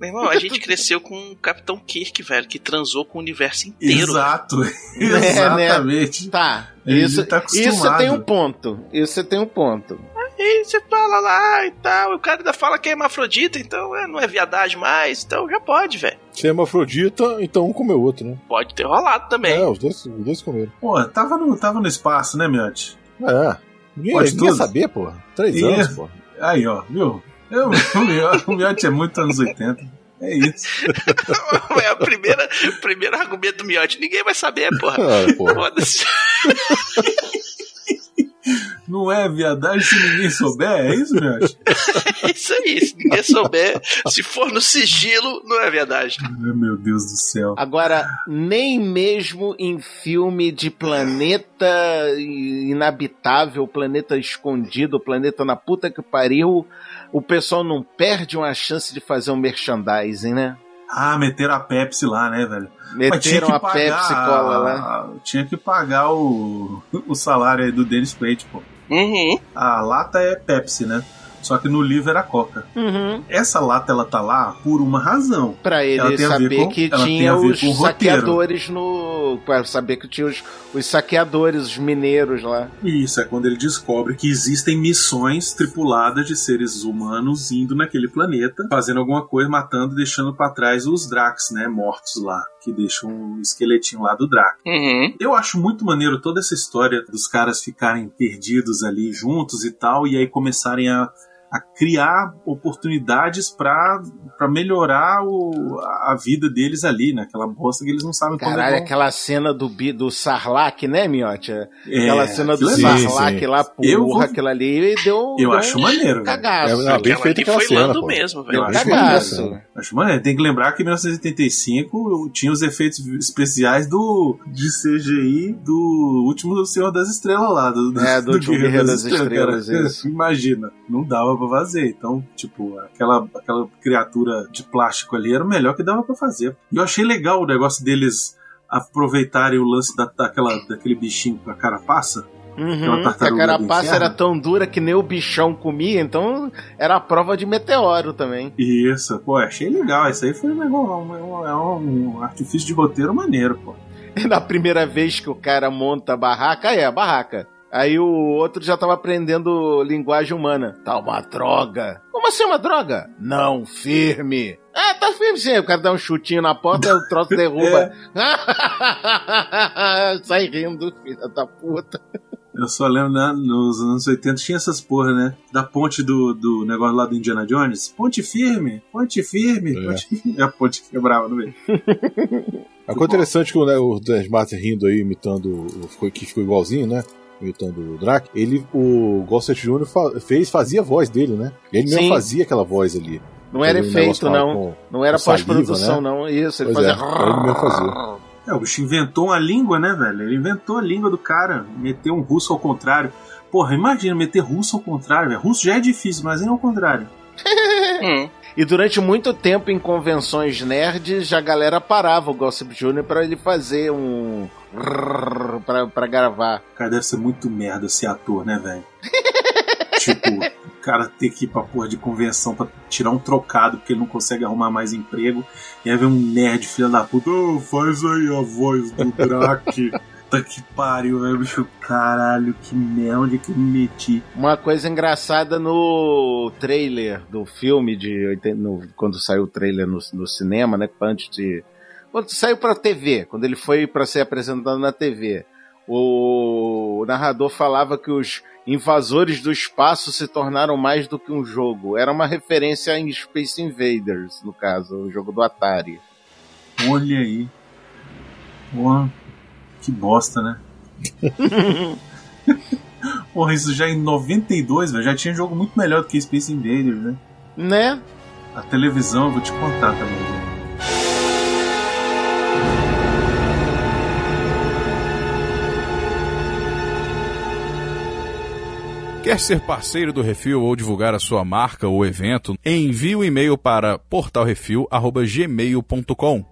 Speaker 2: Meu irmão, a gente cresceu com o Capitão Kirk, velho, que transou com o universo inteiro.
Speaker 3: Exato.
Speaker 4: né?
Speaker 3: Exatamente.
Speaker 4: Tá. Isso,
Speaker 3: tá
Speaker 4: isso tem um ponto. Isso tem um ponto.
Speaker 2: E você fala lá e tal, o cara ainda fala que é hermafrodita, então é, não é viadagem mais, então já pode, velho.
Speaker 5: Se é hermafrodita, então um comeu o outro, né?
Speaker 2: Pode ter rolado também.
Speaker 5: É, os dois, os dois comeram.
Speaker 3: Pô, tava no, tava no espaço, né, Miotti?
Speaker 5: É. Ninguém,
Speaker 3: Pode
Speaker 5: ninguém ia saber, pô. Três
Speaker 3: Ia.
Speaker 5: anos, pô.
Speaker 3: Aí, ó, viu? Eu, o Miotti- é muito anos 80. É isso.
Speaker 2: é a primeira, o primeiro argumento do Miotti. Ninguém vai saber, porra.
Speaker 5: Ah, pô.
Speaker 3: Não é viadagem se ninguém souber, é isso, Miotti?
Speaker 2: É isso aí. Se ninguém souber, se for no sigilo, não é verdade.
Speaker 3: Meu Deus do céu.
Speaker 4: Agora, nem mesmo em filme de planeta inabitável, planeta escondido, planeta na puta que pariu, o pessoal não perde uma chance de fazer um merchandising, né?
Speaker 3: Ah, meteram a Pepsi lá, né, velho? Mas tinha
Speaker 4: Meteram
Speaker 3: que
Speaker 4: a
Speaker 3: pagar,
Speaker 4: Pepsi Cola lá.
Speaker 3: Tinha que pagar o, o salário aí do Dennis Quaid, pô.
Speaker 2: Uhum.
Speaker 3: A lata é Pepsi, né? Só que no livro era Coca.
Speaker 4: Uhum.
Speaker 3: Essa lata, ela tá lá por uma razão.
Speaker 4: Pra
Speaker 3: Ela
Speaker 4: ele saber
Speaker 3: com-
Speaker 4: que tinha os saqueadores no. Pra saber que tinha os, os saqueadores, os mineiros lá.
Speaker 3: E isso é quando ele descobre que existem missões tripuladas de seres humanos indo naquele planeta, fazendo alguma coisa, matando, deixando pra trás os Drax, né? Mortos lá, que deixam o esqueletinho lá do Drax.
Speaker 2: Uhum.
Speaker 3: Eu acho muito maneiro toda essa história dos caras ficarem perdidos ali juntos e tal, e aí começarem a, a criar oportunidades pra pra melhorar o, a vida deles ali, naquela bosta que eles não sabem quando
Speaker 4: Caralho,
Speaker 3: é bom.
Speaker 4: aquela cena do, do Sarlacc, né, Miotti?
Speaker 3: É,
Speaker 4: Aquela cena do
Speaker 3: é
Speaker 5: Sim,
Speaker 4: Sarlacc
Speaker 5: sim.
Speaker 4: lá, porra,
Speaker 3: Eu vou-
Speaker 4: aquilo ali deu.
Speaker 3: Eu
Speaker 4: deu
Speaker 3: acho
Speaker 4: um
Speaker 3: maneiro, velho.
Speaker 4: Cagaço.
Speaker 5: É, não, bem
Speaker 2: Aquela ali
Speaker 5: aquela
Speaker 2: foi
Speaker 5: cena, pô.
Speaker 2: mesmo,
Speaker 3: Eu
Speaker 2: velho.
Speaker 3: acho
Speaker 4: cagaço.
Speaker 3: maneiro. Acho maneiro. Tem que lembrar que em 1985 tinha os efeitos especiais do de CGI do último Senhor das Estrelas lá. Do,
Speaker 4: É, do último Guerreiro das Estrelas,
Speaker 3: cara.
Speaker 4: isso.
Speaker 3: Imagina, não dava pra fazer. Então, tipo, aquela, aquela criatura de plástico ali era o melhor que dava pra fazer. E eu achei legal o negócio deles aproveitarem o lance da, daquela, daquele bichinho com a carapaça.
Speaker 4: Uhum, que a carapaça era tão dura que nem o bichão comia, então era a prova de meteoro também.
Speaker 3: Isso, pô, achei legal. Isso aí foi um, negócio- um, um, é um artifício de roteiro maneiro, pô.
Speaker 4: E na primeira vez que o cara monta a barraca, aí é a barraca. Aí o outro já tava aprendendo linguagem humana. Tá uma droga. Como assim uma droga? Não, firme. Ah, tá firme sim. O cara dá um chutinho na porta e o troço derruba. Sai rindo, filha da puta.
Speaker 3: Eu só lembro, né, nos anos 80 tinha essas porra, né? Da ponte do, do negócio lá do Indiana Jones. Ponte firme, ponte firme,
Speaker 5: É.
Speaker 3: ponte firme. E a ponte quebrava no meio.
Speaker 5: A coisa interessante que o, né, o Dennis Martin rindo aí, imitando, o- ficou- que ficou igualzinho, né? Imitando o Drac, ele, o Gossett Jr. fa- fez, fazia a voz dele, né? Ele mesmo
Speaker 4: Sim.
Speaker 5: fazia aquela voz ali.
Speaker 4: Não era efeito, não.
Speaker 5: com-
Speaker 4: Não era pós-produção,
Speaker 5: né?
Speaker 4: não. Isso, ele
Speaker 5: Pois é,
Speaker 4: fazia.
Speaker 5: ele mesmo fazia.
Speaker 3: É, o bicho inventou uma língua, né, velho? Ele inventou a língua do cara. Meteu um russo ao contrário. Porra, imagina meter russo ao contrário, velho. Russo já é difícil, mas ainda ao contrário.
Speaker 2: Hum.
Speaker 4: E durante muito tempo em convenções nerds, a galera parava o Gossip Jr. pra ele fazer um. Pra, pra gravar.
Speaker 3: Cara, deve ser muito merda ser ator, né, velho? tipo, cara ter que ir pra porra de convenção pra tirar um trocado porque ele não consegue arrumar mais emprego. E aí vem um nerd filho da puta, "Ô, faz aí a voz do Drake. Puta que pariu, velho, bicho. Caralho, que merda, onde é que eu me meti?
Speaker 4: Uma coisa engraçada no trailer do filme de 80 no- quando saiu o trailer no, no cinema, né? Antes de quando saiu pra TV, quando ele foi pra ser apresentado na TV, o narrador falava que os invasores do espaço se tornaram mais do que um jogo. Era uma referência em Space Invaders, no caso, o jogo do Atari.
Speaker 3: Olha aí. Porra, que bosta, né? Porra, isso já em 92, velho. Já tinha jogo muito melhor do que Space Invaders, né?
Speaker 4: Né?
Speaker 3: A televisão, eu vou te contar também. velho.
Speaker 1: Quer ser parceiro do Refil ou divulgar a sua marca ou evento? Envie um e-mail para portalrefil@gmail.com.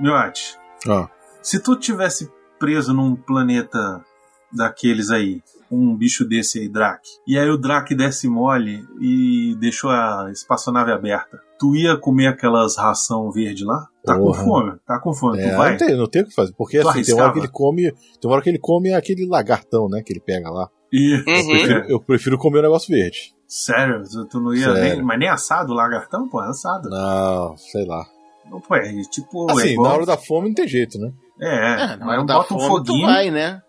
Speaker 3: Miote,
Speaker 5: Ah,
Speaker 3: se tu tivesse preso num planeta daqueles aí, um bicho desse aí, Drake, e aí o Drake desce mole e deixou a espaçonave aberta, tu ia comer aquelas ração verde lá? Tá
Speaker 5: Porra.
Speaker 3: com fome? Tá com fome,
Speaker 5: é,
Speaker 3: tu vai?
Speaker 5: não, tem, não tem o que fazer. Porque
Speaker 3: Tu
Speaker 5: assim, tem uma hora que ele come. Tem uma hora que ele come aquele lagartão, né? Que ele pega lá.
Speaker 3: E...
Speaker 2: Uhum.
Speaker 5: Eu, prefiro, eu prefiro comer o negócio verde.
Speaker 3: Sério, tu, não ia
Speaker 5: Sério.
Speaker 3: nem, mas nem assado o lagartão, pô, é assado.
Speaker 5: Não, sei lá.
Speaker 3: Não, pô, é tipo, é
Speaker 5: Assim,
Speaker 3: igual-
Speaker 5: na hora da fome não tem jeito, né?
Speaker 3: É,
Speaker 4: É, na hora da
Speaker 3: boto um
Speaker 4: fome tu
Speaker 3: foguinho,
Speaker 4: vai, né?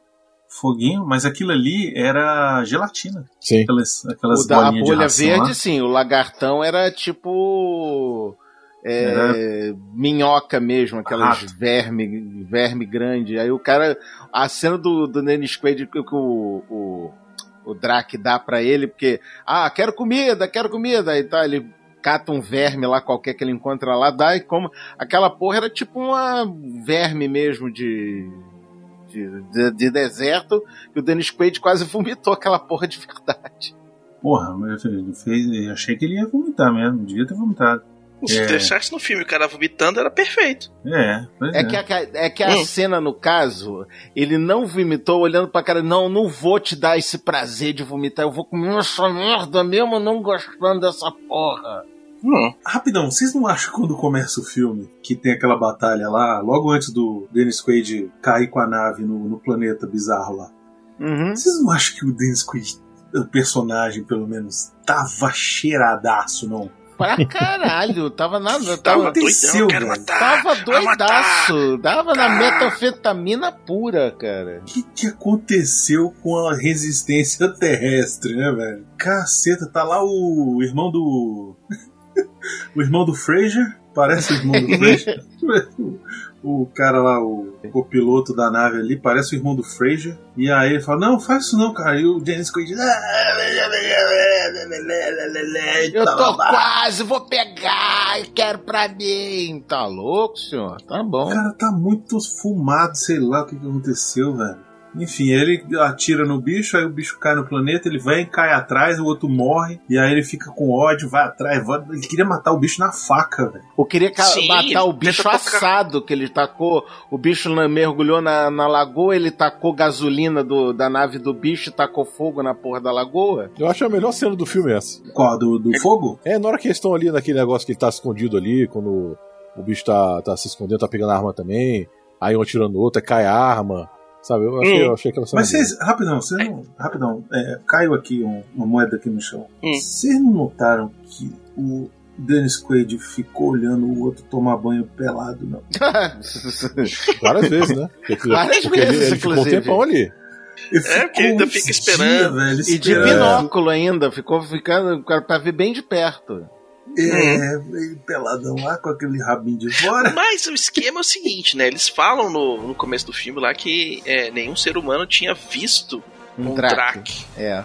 Speaker 3: Foguinho, mas aquilo ali era gelatina.
Speaker 5: Sim.
Speaker 3: Aquelas, aquelas
Speaker 4: O da a bolha verde,
Speaker 3: lá.
Speaker 4: sim. O lagartão era tipo. é, minhoca mesmo, aquelas
Speaker 3: Rato.
Speaker 4: verme, verme grande. Aí o cara. A cena do, do Dennis Quaid que, que o, o, o Drake dá pra ele, porque. Ah, quero comida, quero comida. Aí tá, ele cata um verme lá qualquer que ele encontra lá, dá e como. Aquela porra era tipo uma verme mesmo de. De, de- de deserto, e o Dennis Quaid quase vomitou aquela porra de verdade.
Speaker 3: Porra, mas ele fez, eu achei que ele ia vomitar mesmo, devia ter vomitado.
Speaker 2: Se
Speaker 3: É.
Speaker 2: deixasse no filme o cara vomitando, era perfeito.
Speaker 3: É, pois é.
Speaker 4: É que, a, é que a
Speaker 2: Hum.
Speaker 4: cena, no caso, ele não vomitou olhando pra cara, não, não vou te dar esse prazer de vomitar, eu vou comer essa merda mesmo não gostando dessa porra.
Speaker 2: Hum.
Speaker 3: Rapidão, vocês não acham que quando começa o filme, que tem aquela batalha lá, logo antes do Dennis Quaid cair com a nave no, no planeta bizarro lá,
Speaker 4: Uhum.
Speaker 3: vocês não acham que o Dennis Quaid, o personagem pelo menos, tava cheiradaço, não?
Speaker 4: Pra caralho, tava nada,
Speaker 2: Tava
Speaker 4: tava,
Speaker 3: aconteceu,
Speaker 2: doidão, matar.
Speaker 4: tava doidaço, tava na metanfetamina pura, cara.
Speaker 3: O que, que aconteceu com a resistência terrestre, né, velho? Caceta, tá lá o irmão do. O irmão do Fraser. Parece o irmão do Fraser. o cara lá, o copiloto da nave ali, parece o irmão do Fraser. E aí ele fala: Não, faz isso não, cara. E o Dennis Quaid.
Speaker 4: Eu tô quase, vou pegar, quero pra mim. Tá louco, senhor? Tá
Speaker 3: O
Speaker 4: bom.
Speaker 3: cara tá muito fumado, sei lá o que, que aconteceu, velho. Enfim, ele atira no bicho, aí o bicho cai no planeta, ele vem, cai atrás, o outro morre, e aí ele fica com ódio, vai atrás, vai... ele queria matar o bicho na faca, velho.
Speaker 4: Eu queria
Speaker 2: Sim,
Speaker 4: matar o bicho assado que ele tacou. O bicho mergulhou na, na lagoa, ele tacou gasolina do- da nave do bicho e tacou fogo na porra da lagoa.
Speaker 5: Eu acho a melhor cena do filme essa.
Speaker 3: Qual? Do, do fogo?
Speaker 5: É, na hora que eles estão ali naquele negócio que ele tá escondido ali, quando o bicho tá, tá se escondendo, tá pegando a arma também, aí um atirando no outro, aí cai a arma. Sabe, eu achei,
Speaker 2: Hum.
Speaker 5: eu achei aquela cena.
Speaker 3: Mas vocês, rapidão, vocês não. Rapidão, é, caiu aqui um- uma moeda aqui no chão.
Speaker 2: Hum.
Speaker 3: Vocês não notaram que o Dennis Quaid ficou olhando o outro tomar banho pelado, não?
Speaker 5: Várias vezes, né? Porque,
Speaker 4: Várias
Speaker 5: porque ele,
Speaker 4: vezes,
Speaker 5: ele ficou um tempão ali.
Speaker 3: Ele
Speaker 2: É, porque ainda fica esperando.
Speaker 3: dias, velho,
Speaker 4: e de
Speaker 3: esperando.
Speaker 4: binóculo ainda, ficou ficando pra ver bem de perto.
Speaker 3: É, ele peladão lá com aquele rabinho de fora.
Speaker 2: Mas o esquema é o seguinte, né? Eles falam no, no começo do filme lá que é, nenhum ser humano tinha visto
Speaker 4: Um
Speaker 2: um.
Speaker 4: É.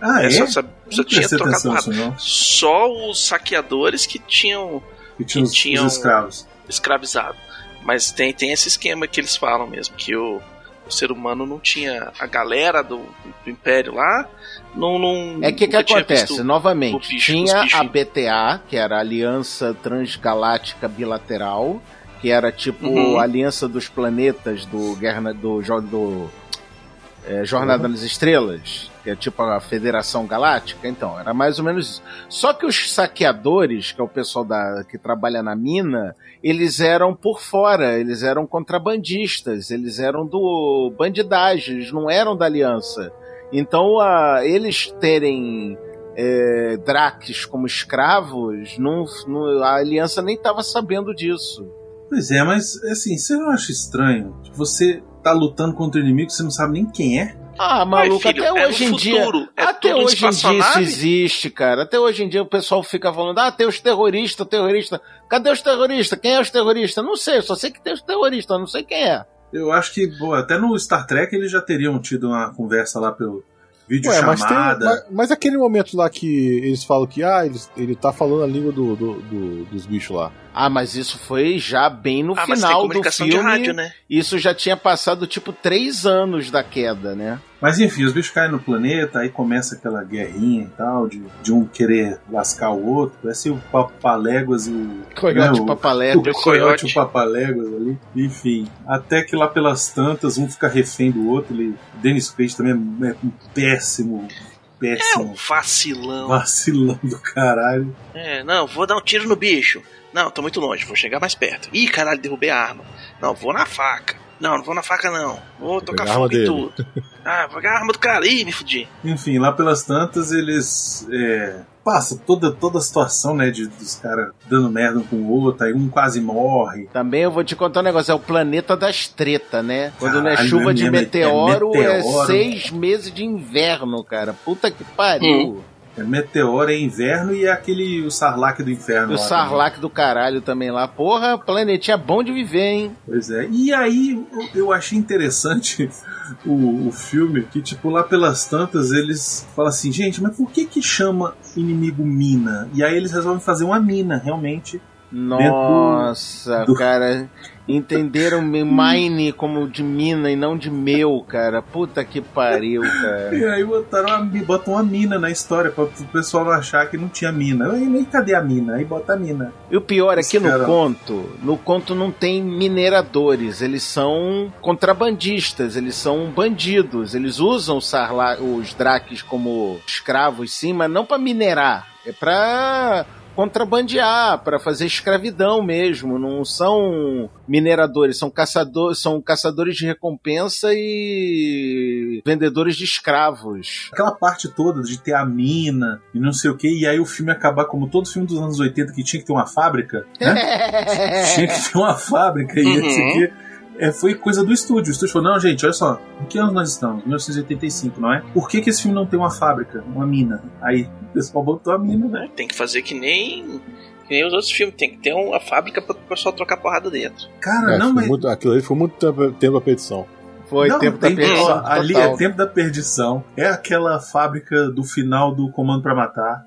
Speaker 3: Ah,
Speaker 2: É,
Speaker 3: é?
Speaker 2: só, só
Speaker 3: Não
Speaker 2: tinha trocado
Speaker 3: atenção.
Speaker 2: Só os saqueadores que tinham
Speaker 3: Que tinha os,
Speaker 2: Que tinham-
Speaker 3: os escravos.
Speaker 2: escravizado. Mas tem, tem esse esquema que eles falam mesmo, que o, o ser humano não tinha. A galera do, do Império lá não. não
Speaker 4: É que que acontece? Novamente,
Speaker 2: bicho-
Speaker 4: tinha a. BTA, que era a Aliança Transgaláctica Bilateral, que era tipo
Speaker 2: Uhum.
Speaker 4: a Aliança dos Planetas do Guerra do, do é, Jornada nas Estrelas, que é tipo a Federação Galáctica. Então, era mais ou menos isso. Só que os saqueadores, que é o pessoal da, que trabalha na mina, eles eram por fora, eles eram contrabandistas, eles eram do bandidagem, eles não eram da aliança. Então, a, eles terem é, como escravos, não, não- a aliança nem estava sabendo disso.
Speaker 3: Pois é, mas assim, você não acha estranho? Tipo, Você tá lutando contra o inimigo, você não sabe nem quem é?
Speaker 4: Ah,
Speaker 2: Ai,
Speaker 4: maluco,
Speaker 2: filho,
Speaker 4: até
Speaker 2: é
Speaker 4: hoje em dia.
Speaker 2: é
Speaker 4: até hoje em dia isso existe, cara. Até hoje em dia o pessoal fica falando: ah, tem os terroristas, terrorista. Cadê os terroristas? Quem é os terroristas? Não sei, só sei que tem os terroristas, não sei quem é.
Speaker 3: Eu acho que, pô, até no Star Trek eles já teriam tido uma conversa lá pelo vídeo
Speaker 5: Ué, mas, tem, mas, mas aquele momento lá que eles falam que ah, ele, ele tá falando a língua do, do- do- dos bichos lá.
Speaker 4: Ah, mas isso foi já bem no
Speaker 2: Ah, mas tem
Speaker 4: final do filme.
Speaker 2: de rádio, né?
Speaker 4: Isso já tinha passado tipo três anos da queda, né?
Speaker 3: Mas enfim, os bichos caem no planeta, aí começa aquela guerrinha e tal, de, de um querer lascar o outro. Parece o Papaléguas e o.
Speaker 4: Coiote
Speaker 3: né, o-
Speaker 4: Papalégua.
Speaker 3: O coiote e o Papaléguas ali. Enfim, até que lá pelas tantas, um fica refém do outro. Ele, Dennis Quaid também é um péssimo,
Speaker 2: É um
Speaker 3: péssimo.
Speaker 2: vacilão.
Speaker 3: Vacilão do caralho.
Speaker 2: É, não, vou dar um tiro no bicho. Não, tô muito longe, vou chegar mais perto. Ih, caralho, derrubei a arma. Não, vou na faca. Não, não vou na faca não. Vou tocar
Speaker 5: pegar a arma
Speaker 2: fogo em
Speaker 5: dele.
Speaker 2: tudo. Ah, vou pegar a arma do cara. Ih, me fudi.
Speaker 3: Enfim, lá pelas tantas eles. É, passa toda, toda a situação, né? De, dos caras dando merda um com o outro, aí um quase morre.
Speaker 4: Também eu vou te contar um negócio, é o planeta das tretas, né? Quando não é chuva
Speaker 3: é
Speaker 4: de
Speaker 3: é
Speaker 4: meteoro, é,
Speaker 3: meteoro.
Speaker 4: seis meses de inverno, cara. Puta que pariu.
Speaker 3: É meteoro, é inverno e é aquele o Sarlacc do inferno.
Speaker 4: O Sarlacc do caralho também lá. Porra, planetinha bom de viver, hein?
Speaker 3: Pois é. E aí eu- eu achei interessante o, o filme, que tipo, lá pelas tantas eles falam assim, gente, mas por que que chama inimigo mina? E aí eles resolvem fazer uma mina, realmente.
Speaker 4: Nossa,
Speaker 3: do-
Speaker 4: cara. Entenderam mi- mine como de mina e não de meu, cara. Puta que pariu, cara.
Speaker 3: E aí botaram uma, botam uma mina na história, pra o pessoal não achar que não tinha mina. Aí, nem cadê a mina? Aí bota a mina.
Speaker 4: E o pior é que no conto, no conto não tem mineradores, eles são contrabandistas, eles são bandidos, eles usam os Sarla- os Drakes como escravos sim, mas não pra minerar, é pra contrabandear, pra fazer escravidão mesmo, não são mineradores, são caçadores, são caçadores de recompensa e vendedores de escravos.
Speaker 3: Aquela parte toda de ter a mina e não sei o que, e aí o filme acabar como todo filme dos anos 80 que tinha que ter uma fábrica, né? tinha que ter uma fábrica e
Speaker 2: Uhum.
Speaker 3: esse aqui. É, foi coisa do estúdio. O estúdio falou: não, gente, olha só, em que ano nós estamos? 1985, não é? Por que, que esse filme não tem uma fábrica, uma mina? Aí o pessoal botou a mina, né?
Speaker 2: Tem que fazer que nem, que nem os outros filmes. Tem que ter uma fábrica pra o pessoal trocar porrada dentro.
Speaker 3: Cara,
Speaker 5: É,
Speaker 3: não,
Speaker 5: foi
Speaker 3: mas.
Speaker 5: muito- aquilo ali foi muito tempo, a petição.
Speaker 4: Foi
Speaker 3: não,
Speaker 4: tempo da perdição.
Speaker 3: ó, ali é tempo da perdição. É aquela fábrica do final do Comando pra Matar.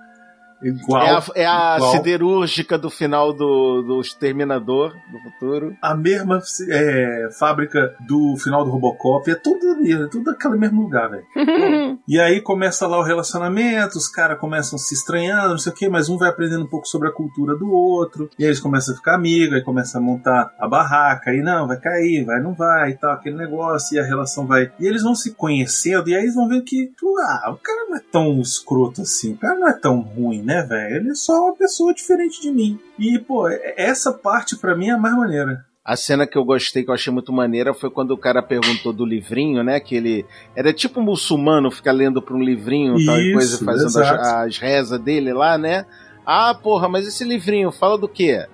Speaker 3: Igual.
Speaker 4: É a, é a
Speaker 3: igual.
Speaker 4: siderúrgica do final do, do Exterminador do futuro.
Speaker 3: a mesma é, fábrica do final do Robocop, é tudo ali, é tudo aquele mesmo lugar, velho. e aí começa lá o relacionamento, os caras começam se estranhando, não sei o que, mas um vai aprendendo um pouco sobre a cultura do outro, e aí eles começam a ficar amigos, aí começa a montar a barraca, aí não, vai cair, vai, não vai, e tal, aquele negócio, e a relação vai. E eles vão se conhecendo, e aí eles vão ver que, ah, o cara não é tão escroto assim, o cara não é tão ruim, né, velho? Ele é só uma pessoa diferente de mim. E, pô, essa parte pra mim é a mais maneira.
Speaker 4: A cena que eu gostei, que eu achei muito maneira, foi quando o cara perguntou do livrinho, né? Que ele era tipo um muçulmano, fica lendo para um livrinho, tal e coisa,
Speaker 3: Isso,
Speaker 4: fazendo as, as rezas dele lá, né? Ah, porra, mas esse livrinho fala do quê?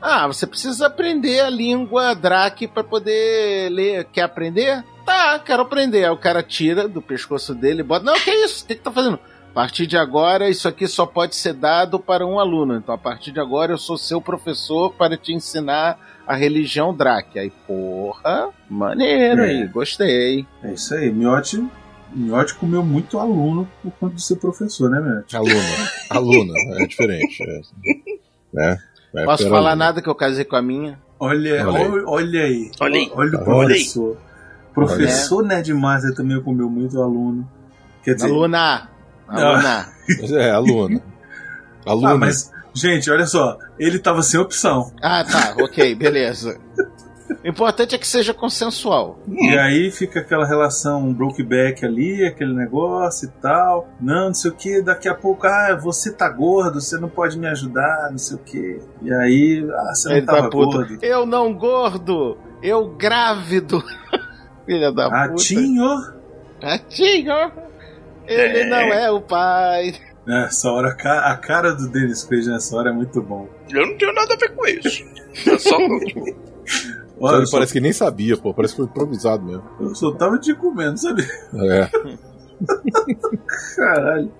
Speaker 4: Ah, você precisa aprender a língua Drake para poder ler. Quer aprender? Tá, quero aprender. Aí o cara tira do pescoço dele e bota. Não, que isso? O que, que tá fazendo? A partir de agora, isso aqui só pode ser dado para um aluno. Então, a partir de agora, eu sou seu professor para te ensinar a religião Drake. Aí, porra, maneiro
Speaker 3: É.
Speaker 4: aí, gostei.
Speaker 3: É isso aí, Miotti. Miotti comeu muito aluno por conta de ser professor, né, Miotti?
Speaker 5: Aluna. Aluna, é diferente. É, né? É,
Speaker 4: Posso falar
Speaker 5: ali.
Speaker 4: nada que eu casei com a minha?
Speaker 3: Olha,
Speaker 5: Olha aí.
Speaker 3: olha, aí.
Speaker 2: Olha aí.
Speaker 3: Olha o
Speaker 5: Olha
Speaker 2: aí.
Speaker 3: professor. Professor Nerd Master também comeu muito aluno. Quer dizer,
Speaker 4: Aluna! Aluna!
Speaker 5: É, aluna. Aluna.
Speaker 3: ah, mas, gente, olha só, ele tava sem opção.
Speaker 4: Ah, tá, ok, beleza. O importante é que seja consensual.
Speaker 3: E aí fica aquela relação brokeback ali, aquele negócio e tal. Não, não sei o que, daqui a pouco, ah, você tá gordo, você não pode me ajudar, não sei o que. E aí, ah, você não
Speaker 4: Ele
Speaker 3: tava
Speaker 4: tá
Speaker 3: gordo.
Speaker 4: Eu não gordo! Eu grávido! Filha da puta.
Speaker 3: Ratinho!
Speaker 4: Ratinho! Ele não é o pai.
Speaker 3: Nessa hora, a ca- a cara do Dennis Quaid nessa hora é muito bom.
Speaker 2: Eu não tenho nada a ver com isso. Eu só.
Speaker 3: Olha,
Speaker 5: ele
Speaker 3: só,
Speaker 5: parece que nem sabia, pô. Parece que foi improvisado mesmo.
Speaker 3: eu só tava te comendo, sabe?
Speaker 5: É.
Speaker 3: Caralho.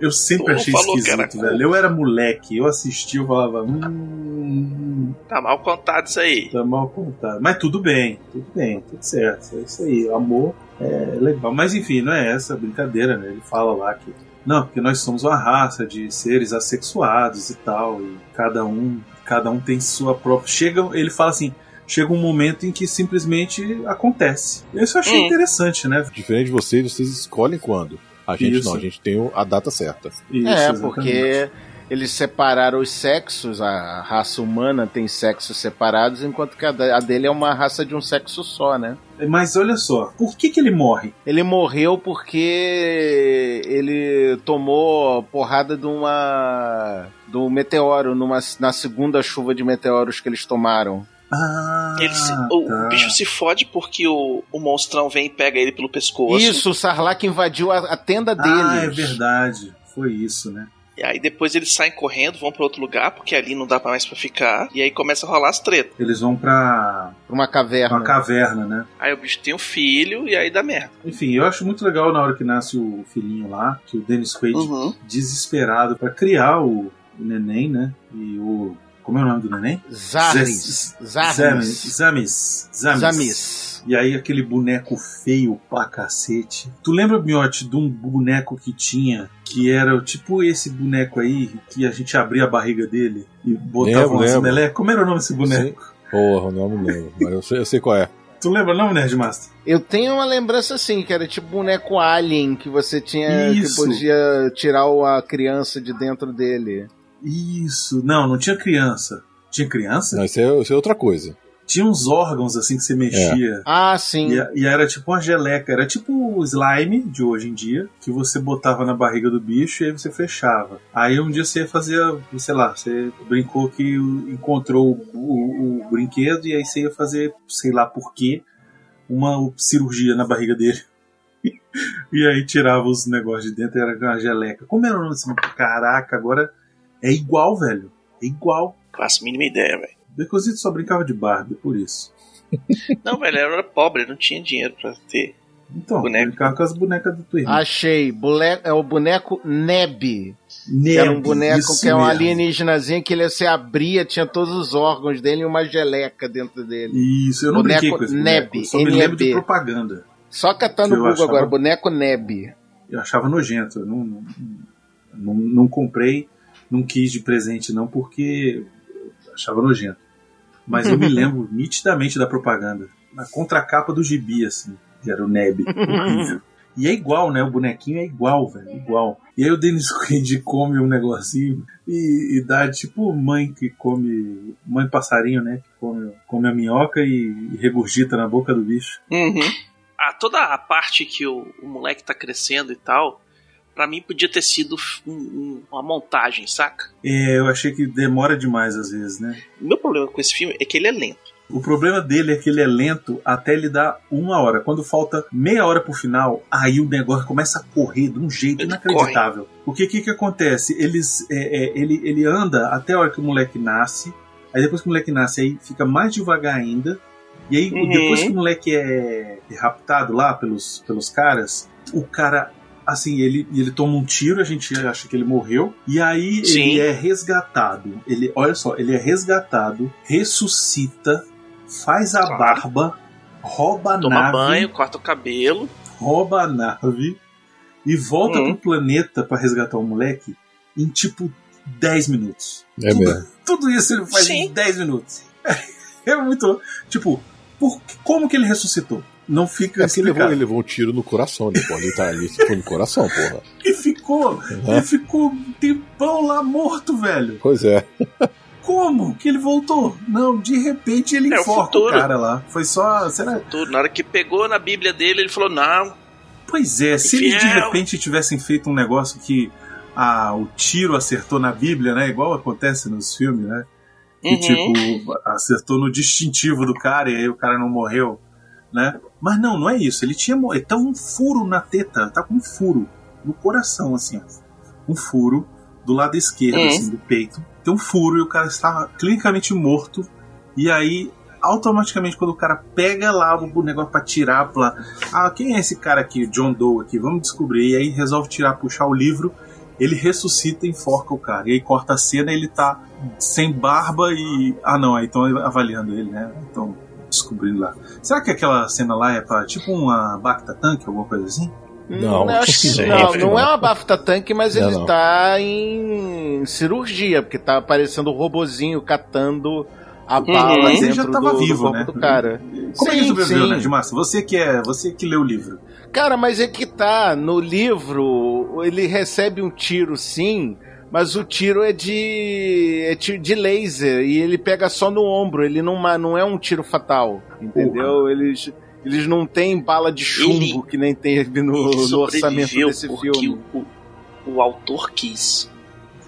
Speaker 3: Eu sempre
Speaker 2: Tu
Speaker 3: achei esquisito, velho. Eu era moleque, eu assistia, eu falava, hum,
Speaker 2: Tá mal contado isso aí.
Speaker 3: tá mal contado. Mas tudo bem, tudo bem, tudo certo. É isso aí, amor é legal. Mas enfim, não é essa a brincadeira, né? Ele fala lá que. Não, porque nós somos uma raça de seres assexuados e tal, e cada um, cada um tem sua própria. Chega, ele fala assim, chega um momento em que simplesmente acontece. Isso eu achei
Speaker 2: Hum.
Speaker 3: interessante, né?
Speaker 5: Diferente de vocês, vocês escolhem quando. A gente
Speaker 3: Isso.
Speaker 5: não, a gente tem a data certa.
Speaker 3: Isso,
Speaker 4: é,
Speaker 3: exatamente.
Speaker 4: porque eles separaram os sexos, a raça humana tem sexos separados, enquanto que a dele é uma raça de um sexo só, né?
Speaker 3: Mas olha só, por que, que ele morre?
Speaker 4: Ele morreu porque ele tomou porrada de uma. do meteoro, numa, na segunda chuva de meteoros que eles tomaram.
Speaker 3: Ah,
Speaker 2: Ele se- o,
Speaker 3: tá.
Speaker 2: o bicho se fode porque o, o monstrão vem e pega ele pelo pescoço.
Speaker 4: Isso, o Sarlacc invadiu a, a tenda deles.
Speaker 3: Ah, é verdade. Foi isso, né?
Speaker 2: E aí depois eles saem correndo, vão pra outro lugar, porque ali não dá pra mais pra ficar. E aí começa a rolar as tretas.
Speaker 3: Eles vão pra
Speaker 4: Pra uma caverna.
Speaker 3: uma caverna, né?
Speaker 2: Aí o bicho tem um filho e aí dá merda.
Speaker 3: Enfim, eu acho muito legal na hora que nasce o filhinho lá, que o Dennis Quaid,
Speaker 2: Uhum.
Speaker 3: desesperado pra criar o, o neném, né? E o. Como é o nome do neném?
Speaker 4: Zarris.
Speaker 3: Zamis. Zamis.
Speaker 4: Zamis.
Speaker 3: E aí aquele boneco feio pra cacete. Tu lembra, Miotti, de um boneco que tinha, que era tipo esse boneco aí, que a gente abria a barriga dele e botava
Speaker 5: Lembro,
Speaker 3: umas melecas? Como era o nome desse boneco?
Speaker 5: Porra, o nome não lembro. Mas eu sei, eu sei qual é.
Speaker 3: Tu lembra não, Nerdmaster?
Speaker 4: Eu tenho uma lembrança assim, que era tipo boneco alien, que você tinha.
Speaker 3: Isso.
Speaker 4: que podia tirar a criança de dentro dele.
Speaker 3: Isso. Não, não tinha criança. Tinha criança?
Speaker 5: Não, isso é, isso é outra coisa.
Speaker 3: Tinha uns órgãos assim que você mexia.
Speaker 4: Ah, sim.
Speaker 3: E, e era tipo uma geleca, era tipo o slime de hoje em dia, que você botava na barriga do bicho e aí você fechava. Aí um dia você fazia, sei lá, você brincou que encontrou o, o- o brinquedo e aí você ia fazer, sei lá por quê, uma cirurgia na barriga dele. e aí tirava os negócios de dentro, era uma geleca. Como era o nome desse Caraca, agora é igual, velho. É igual.
Speaker 2: Faço a mínima ideia, velho.
Speaker 3: Decosito só brincava de Barbie, por isso.
Speaker 2: Não, velho, eu era pobre, não tinha dinheiro pra ter.
Speaker 3: Então,
Speaker 2: Boneco.
Speaker 3: brincava com as bonecas do irmã.
Speaker 4: Achei. Bule- é o boneco Neb. Que
Speaker 3: Neb,
Speaker 4: era um boneco
Speaker 3: isso
Speaker 4: que é um alienígenazinho que ele se abria, tinha todos os órgãos dele e uma geleca dentro dele.
Speaker 3: Isso, eu não
Speaker 4: Boneco
Speaker 3: brinquei com esse
Speaker 4: Neb,
Speaker 3: boneco. Só me lembro de propaganda.
Speaker 4: Só
Speaker 3: Que eu
Speaker 4: Google
Speaker 3: achava-
Speaker 4: agora, boneco Neb.
Speaker 3: Eu achava nojento. Eu não, não, não, não comprei, não quis de presente não, porque eu achava nojento. Mas eu me lembro nitidamente da propaganda. Na contracapa do gibi, assim. Que era o Neb. Horrível. E é igual, né? O bonequinho é igual, velho. Igual. E aí o Dennis Quaid come um negocinho e, e dá tipo mãe que come. Mãe passarinho, né? Que come, come a minhoca e, e regurgita na boca do bicho.
Speaker 2: Uhum. Ah, toda a parte que o, o moleque tá crescendo e tal, pra mim podia ter sido um- um- uma montagem, saca?
Speaker 3: É, eu achei que demora demais às vezes, né?
Speaker 2: O meu problema com esse filme é que ele é lento.
Speaker 3: O problema dele é que ele é lento até ele dar uma hora. Quando falta meia hora pro final, aí o negócio começa a correr de um jeito
Speaker 2: Ele
Speaker 3: inacreditável. Porque o que, que acontece? Eles, é, é, ele, ele anda até a hora que o moleque nasce. Aí depois que o moleque nasce, aí fica mais devagar ainda. E aí,
Speaker 2: Uhum.
Speaker 3: depois que o moleque é raptado lá pelos, pelos caras, o cara. Assim, ele, ele toma um tiro, a gente acha que ele morreu. E aí
Speaker 2: Sim.
Speaker 3: ele é resgatado. Ele, olha só, ele é resgatado, ressuscita, faz a
Speaker 2: Claro.
Speaker 3: barba, rouba a
Speaker 2: Toma
Speaker 3: nave,
Speaker 2: banho, corta o cabelo.
Speaker 3: rouba a nave e volta
Speaker 2: Uhum.
Speaker 3: pro planeta pra resgatar o moleque em tipo 10 minutos.
Speaker 5: É
Speaker 3: tudo,
Speaker 5: mesmo.
Speaker 3: tudo isso ele faz
Speaker 2: Sim.
Speaker 3: em 10 minutos. É muito. Tipo, por, como que ele ressuscitou? Não fica
Speaker 5: É porque ele ele levou um tiro no coração, né? Pô, ele tá ali, foi no coração, porra.
Speaker 3: E ficou,
Speaker 5: Uhum.
Speaker 3: ele ficou um tempão lá morto, velho.
Speaker 5: Pois é.
Speaker 3: Como que ele voltou? Não, de repente ele
Speaker 2: É o
Speaker 3: enforca o
Speaker 2: futuro.
Speaker 3: cara lá. Foi só. Será?
Speaker 2: Tudo. Na hora que pegou na Bíblia dele, ele falou: Não,
Speaker 3: Pois é, se eles de repente tivessem feito um negócio que ah, o tiro acertou na Bíblia, né? Igual acontece nos filmes, né? Que
Speaker 2: Uhum.
Speaker 3: tipo, acertou no distintivo do cara e aí o cara não morreu, né? Mas não, não é isso. Ele tinha morrido. Tá um furo na teta, tá com um furo no coração, assim, ó. Um furo do lado esquerdo,
Speaker 2: Uhum.
Speaker 3: assim, do peito. Tem um furo e o cara estava clinicamente morto. E aí, automaticamente, quando o cara pega lá o negócio pra tirar, pra... ah, quem é esse cara aqui, John Doe aqui? Vamos descobrir. E aí resolve tirar, puxar o livro. Ele ressuscita e enforca o cara. E aí corta a cena e ele tá sem barba e. Ah, não, aí estão avaliando ele, né? Então, descobrindo lá. Será que aquela cena lá é pra tipo uma Bacta Tank, alguma coisa assim?
Speaker 5: Não,
Speaker 4: Hum, acho que não,
Speaker 5: acho que
Speaker 4: não
Speaker 5: não.
Speaker 4: é uma bafta tanque, mas
Speaker 5: Não,
Speaker 4: ele
Speaker 5: não.
Speaker 4: tá em cirurgia, porque tá aparecendo o robozinho catando a bala
Speaker 3: Mas ele
Speaker 4: dentro
Speaker 3: já tava
Speaker 4: do,
Speaker 3: vivo,
Speaker 4: do corpo
Speaker 3: né?
Speaker 4: do cara.
Speaker 3: Como é que
Speaker 4: Sim,
Speaker 3: ele sobreviveu,
Speaker 4: sim.
Speaker 3: né, Massa? Você que é. Você que leu o livro.
Speaker 4: Cara, mas é que tá, no livro, ele recebe um tiro sim, mas o tiro é de é tiro de laser e ele pega só no ombro, ele não, ma- não é um tiro fatal, entendeu? Eles eles não têm bala de chumbo
Speaker 2: Ele-
Speaker 4: que nem teve no, no orçamento desse
Speaker 2: porque
Speaker 4: filme.
Speaker 2: O, o autor quis.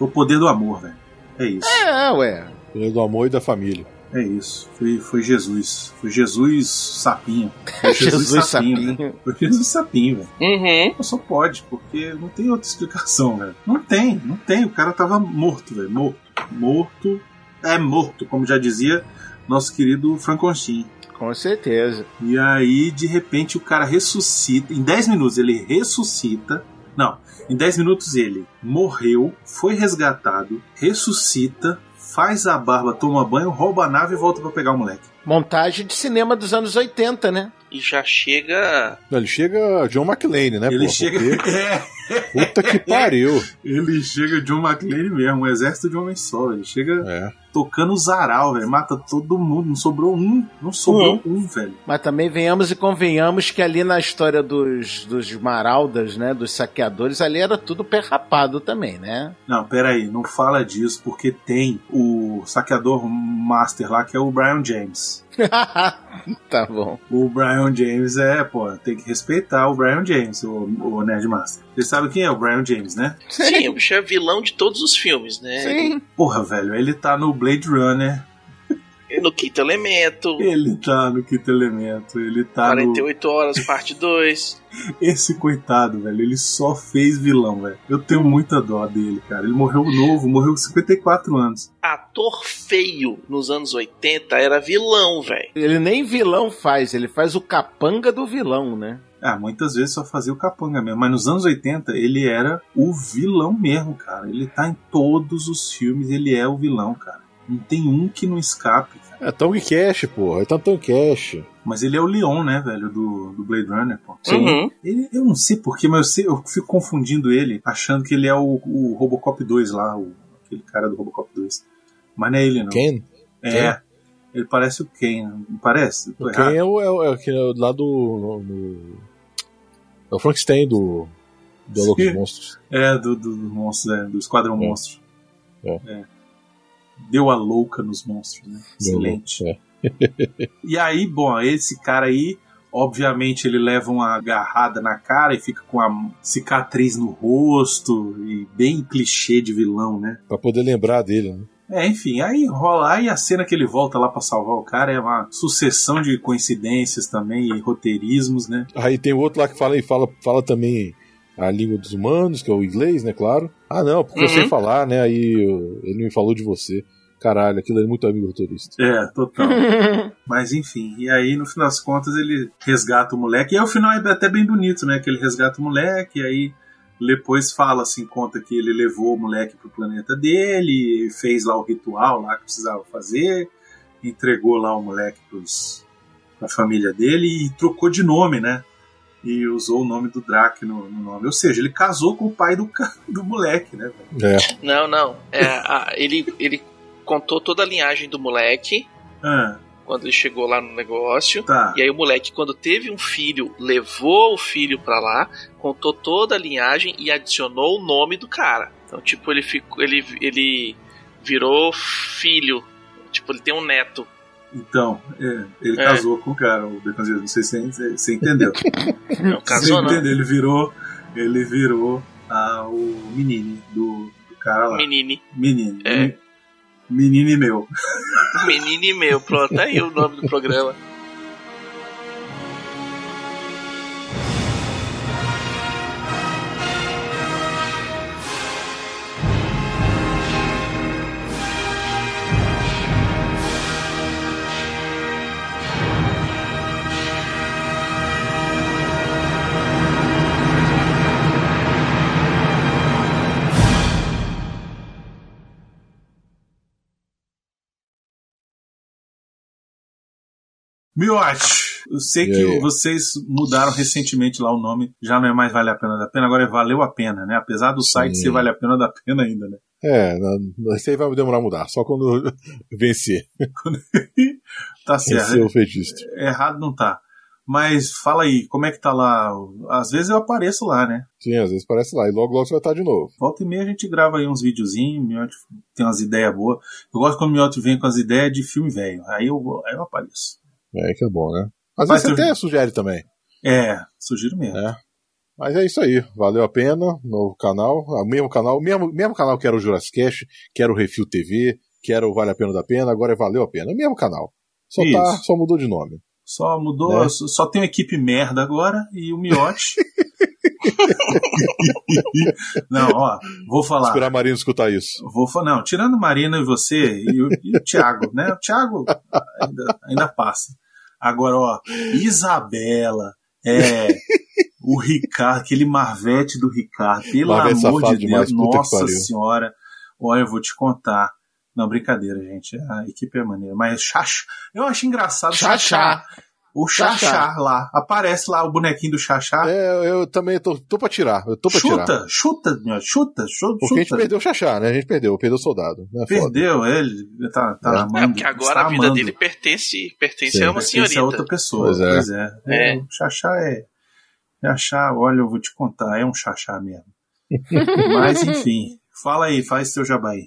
Speaker 3: O poder do amor, velho. É isso.
Speaker 4: É, ué.
Speaker 5: É do amor e da família.
Speaker 3: É isso. Foi, foi Jesus. Foi Jesus sapinho. Foi
Speaker 4: Jesus
Speaker 3: sapinho.
Speaker 4: sapinho.
Speaker 3: Foi Jesus sapinho, velho.
Speaker 2: Uhum.
Speaker 3: Só pode, porque não tem outra explicação, velho. Não tem, não tem. O cara tava morto, velho. Morto. Morto. É morto, como já dizia nosso querido Frankenstein.
Speaker 4: Com certeza.
Speaker 3: E aí, de repente, o cara ressuscita. Em 10 minutos ele ressuscita. Não, em 10 minutos ele morreu, foi resgatado, ressuscita, faz a barba, toma banho, rouba a nave e volta pra pegar o moleque.
Speaker 4: Montagem de cinema dos anos 80, né?
Speaker 2: E já chega.
Speaker 5: Não, Ele chega John McClane, né?
Speaker 3: ele
Speaker 5: pô,
Speaker 3: chega.
Speaker 5: porque-
Speaker 3: É,
Speaker 5: Puta que pariu.
Speaker 3: ele chega John McClane mesmo, um exército de homem só. Ele chega
Speaker 5: É.
Speaker 3: tocando zaral, velho. Mata todo mundo, não sobrou um. Não sobrou um, velho.
Speaker 4: Mas também venhamos e convenhamos que ali na história dos, dos maraldas, né? Dos saqueadores, ali era tudo perrapado também, né?
Speaker 3: Não, peraí, não fala disso, porque tem o saqueador master lá, que é o Brian James.
Speaker 4: tá bom.
Speaker 3: O Brian James é, pô, tem que respeitar o Brian James, o, o Nerdmaster. Você sabe quem é o Brian James, né?
Speaker 2: Sim, o bicho é vilão de todos os filmes, né?
Speaker 4: Sim.
Speaker 3: Porra, velho, ele tá no Blade Runner,
Speaker 2: No Quinto Elemento,
Speaker 3: ele tá no Quinto Elemento, ele tá
Speaker 2: 48 Horas, parte 2.
Speaker 3: no... Esse coitado, velho, ele só fez vilão, velho. Eu tenho muita dó dele, cara. Ele morreu novo, morreu com 54 anos.
Speaker 2: Ator feio nos anos 80 era vilão, velho.
Speaker 4: Ele nem vilão faz, ele faz o capanga do vilão, né?
Speaker 3: Ah, muitas vezes só fazia o capanga mesmo. Mas nos anos 80 ele era o vilão mesmo, cara. Ele tá em todos os filmes, ele é o vilão, cara. Não tem um que não escape.
Speaker 5: É Tong Cash, pô. Ele tá Tong Cash.
Speaker 3: Mas ele é o Leon, né, velho, do, do Blade Runner, pô.
Speaker 2: Uhum.
Speaker 3: Ele, eu não sei porquê, mas eu, sei- eu fico confundindo ele, achando que ele é o, o Robocop 2 lá, o, aquele cara do Robocop 2. Mas não é ele, não.
Speaker 5: Ken?
Speaker 3: É. Ele parece o Ken, não parece?
Speaker 5: O
Speaker 3: errado.
Speaker 5: Ken é o, é, o- é aquele lá do. no- é o Frankenstein do. Do Alô dos. Monstros.
Speaker 3: É, do, do, do monstro, é, do Esquadrão
Speaker 5: É.
Speaker 3: Monstro.
Speaker 5: É.
Speaker 3: Deu a louca nos monstros, né? Excelente.
Speaker 5: É.
Speaker 3: E aí, bom, esse cara aí, obviamente, ele leva uma agarrada na cara e fica com a cicatriz no rosto, e bem clichê de vilão, né?
Speaker 5: Pra poder lembrar dele, né?
Speaker 3: É, enfim, aí rola, aí a cena que ele volta lá pra salvar o cara é uma sucessão de coincidências também e roteirismos, né?
Speaker 5: Aí tem o outro lá que fala e fala, fala também a língua dos humanos, que é o inglês, né? Claro. Ah, não, porque eu sei
Speaker 2: Uhum.
Speaker 5: falar, né? Aí eu- ele me falou de você. Caralho, aquilo é muito amigo do turista.
Speaker 3: É, total. Mas enfim, e aí no final das contas ele resgata o moleque. E aí o final é até bem bonito, né? Que ele resgata o moleque, e aí depois fala assim, conta que ele levou o moleque pro planeta dele, fez lá o ritual lá que precisava fazer, entregou lá o moleque pros, pra família dele e trocou de nome, né? E usou o nome do Drac no, no nome. Ou seja, ele casou com o pai do, do moleque, né?
Speaker 5: É.
Speaker 2: Não, não. É, a- ele, ele contou toda a linhagem do moleque.
Speaker 3: Ah,
Speaker 2: quando ele chegou lá no negócio.
Speaker 3: Tá.
Speaker 2: E aí o moleque, quando teve um filho, levou o filho pra lá, contou toda a linhagem e adicionou o nome do cara. Então, tipo, ele ficou. Ele, ele virou filho. Tipo, ele tem um neto.
Speaker 3: Então, é, ele
Speaker 2: É.
Speaker 3: casou com o cara, o Baconzitos. Não sei se você, entendeu.
Speaker 2: Não casou,
Speaker 3: você
Speaker 2: não.
Speaker 3: entendeu? Ele virou. Ele virou ah, o menino do, do cara lá.
Speaker 2: Menine.
Speaker 3: Menino.
Speaker 2: É.
Speaker 3: Menino meu.
Speaker 2: Menine meu. Pronto, tá aí o nome do programa.
Speaker 3: Miote, eu sei que vocês mudaram recentemente lá o nome, já não é mais Vale a Pena da Pena, agora é Valeu a Pena, né? Apesar do site
Speaker 5: Sim.
Speaker 3: ser Vale a Pena da Pena ainda, né?
Speaker 5: É, isso aí vai demorar a mudar, só quando vencer.
Speaker 3: Tá certo.
Speaker 5: Vencer o feitiço.
Speaker 3: Errado não tá. Mas fala aí, como é que tá lá? Às vezes eu apareço lá, né?
Speaker 5: Sim, às vezes parece lá, e logo logo você vai estar de novo.
Speaker 3: Volta e meia a gente grava aí uns videozinhos, o Miotti tem umas ideias boas. Eu gosto quando o Miotti vem com as ideias de filme velho. Aí eu, aí eu apareço.
Speaker 5: É, que é bom, né? Às
Speaker 3: Mas
Speaker 5: vezes você até sugere também.
Speaker 3: É, sugiro mesmo.
Speaker 5: É. Mas é isso aí, valeu a pena, novo canal, o mesmo canal, mesmo, mesmo canal que era o Jurassic Cast, que era o Refil TV, que era o Vale a Pena da Pena, agora é Valeu a Pena, o mesmo canal. Só, tá, só mudou de nome.
Speaker 3: Só mudou,
Speaker 5: Né?
Speaker 3: só, só tem uma equipe merda agora e o Miotti. não, ó, vou falar.
Speaker 5: Esperar a Marina escutar isso.
Speaker 3: Vou falar, não, tirando Marina e você e o, e o Thiago, né? O Thiago ainda, ainda passa. Agora, ó, Isabela, é, o Ricardo, aquele Marvete do Ricardo, pelo
Speaker 5: Marvete
Speaker 3: amor de
Speaker 5: demais,
Speaker 3: Deus, nossa senhora. Olha, eu vou te contar. Não, brincadeira, gente. A equipe é maneira. Mas Xaxá, eu acho engraçado
Speaker 4: Xaxá.
Speaker 3: O Xaxá
Speaker 4: Xaxá.
Speaker 3: lá. Aparece lá o bonequinho do Xaxá.
Speaker 5: É, eu também tô, tô pra tirar, eu tô pra tirar.
Speaker 3: chuta, chuta, meu, chuta, chuta,
Speaker 5: Porque a gente
Speaker 3: chuta.
Speaker 5: perdeu o Xaxá, né? A gente perdeu, perdeu o soldado. Né? Foda.
Speaker 3: Perdeu ele, tá, tá
Speaker 5: É.
Speaker 3: amando.
Speaker 2: É, porque agora a vida
Speaker 3: amando.
Speaker 2: dele pertence, pertence
Speaker 5: Sim,
Speaker 2: a uma
Speaker 3: Pertence a
Speaker 2: senhorita.
Speaker 3: outra pessoa.
Speaker 5: Pois é.
Speaker 3: Pois é.
Speaker 2: É.
Speaker 3: É, O Xaxá é. Xaxá, olha, eu vou te contar, é um Xaxá mesmo. Mas enfim, fala aí, faz seu jabai.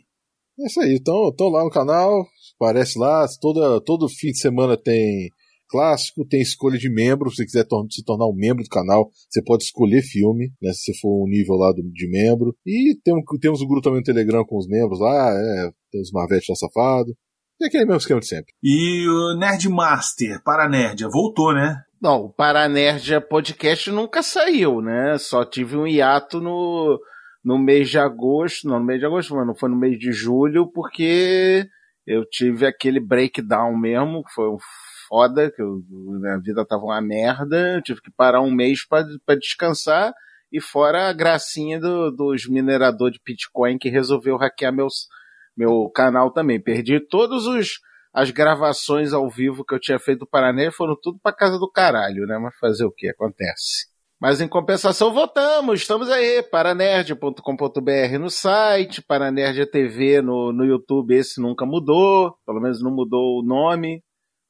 Speaker 5: É isso aí, então, então lá no canal, aparece lá, toda, todo fim de semana tem clássico, tem escolha de membro, se você quiser tor- se tornar um membro do canal, você pode escolher filme, né, se você for um nível lá do- de membro, e tem, um- temos um grupo também no Telegram com os membros lá, é, tem os Marvete lá safado, e aquele mesmo esquema de sempre.
Speaker 3: E o Nerd Master, para Nerdia, voltou, né?
Speaker 4: Não, o Paranerdia Podcast nunca saiu, né? Só tive um hiato no, no mês de agosto, não no mês de agosto, mas não foi no mês de julho, porque eu tive aquele breakdown mesmo, que foi um foda, que eu, minha vida tava uma merda, tive que parar um mês para descansar, e fora a gracinha do- dos mineradores de Bitcoin que resolveu hackear meus, meu canal também. Perdi todos os as gravações ao vivo que eu tinha feito do Paraná foram tudo pra casa do caralho, né? Mas fazer o que? Acontece. Mas em compensação, voltamos, estamos aí, paranerd.com.br no site, Paranerd TV no, no YouTube, esse nunca mudou, pelo menos não mudou o nome.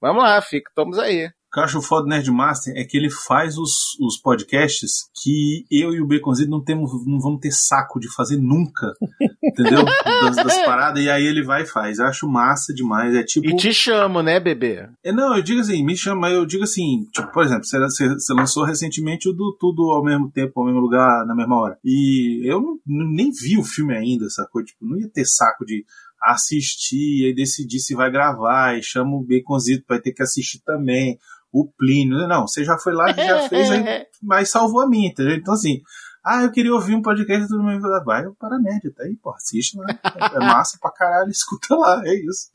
Speaker 4: Vamos lá, fica, estamos aí.
Speaker 3: O que eu acho foda do Nerd Master é que ele faz os, os podcasts que eu e o Baconzito não, temos, não vamos ter saco de fazer nunca. Entendeu? Das, das paradas, e aí ele vai e faz. Eu acho massa demais. É tipo.
Speaker 4: E te chamo, né, bebê?
Speaker 3: É, não, eu digo assim, me chama, eu digo assim, tipo, por exemplo, você, você- lançou recentemente o do Tudo ao mesmo tempo, ao mesmo lugar, na mesma hora. E eu não- nem vi o filme ainda, sacou? Tipo, não ia ter saco de assistir e decidir se vai gravar, e chama o Baconzito, vai ter que assistir também, o Plínio. Não, você já foi lá, já fez, aí, mas salvou a minha, entendeu? Então assim, ah, eu queria ouvir um podcast do meu vai, o Paramédia, tá aí, pô, assiste. É massa pra caralho, escuta lá, é isso.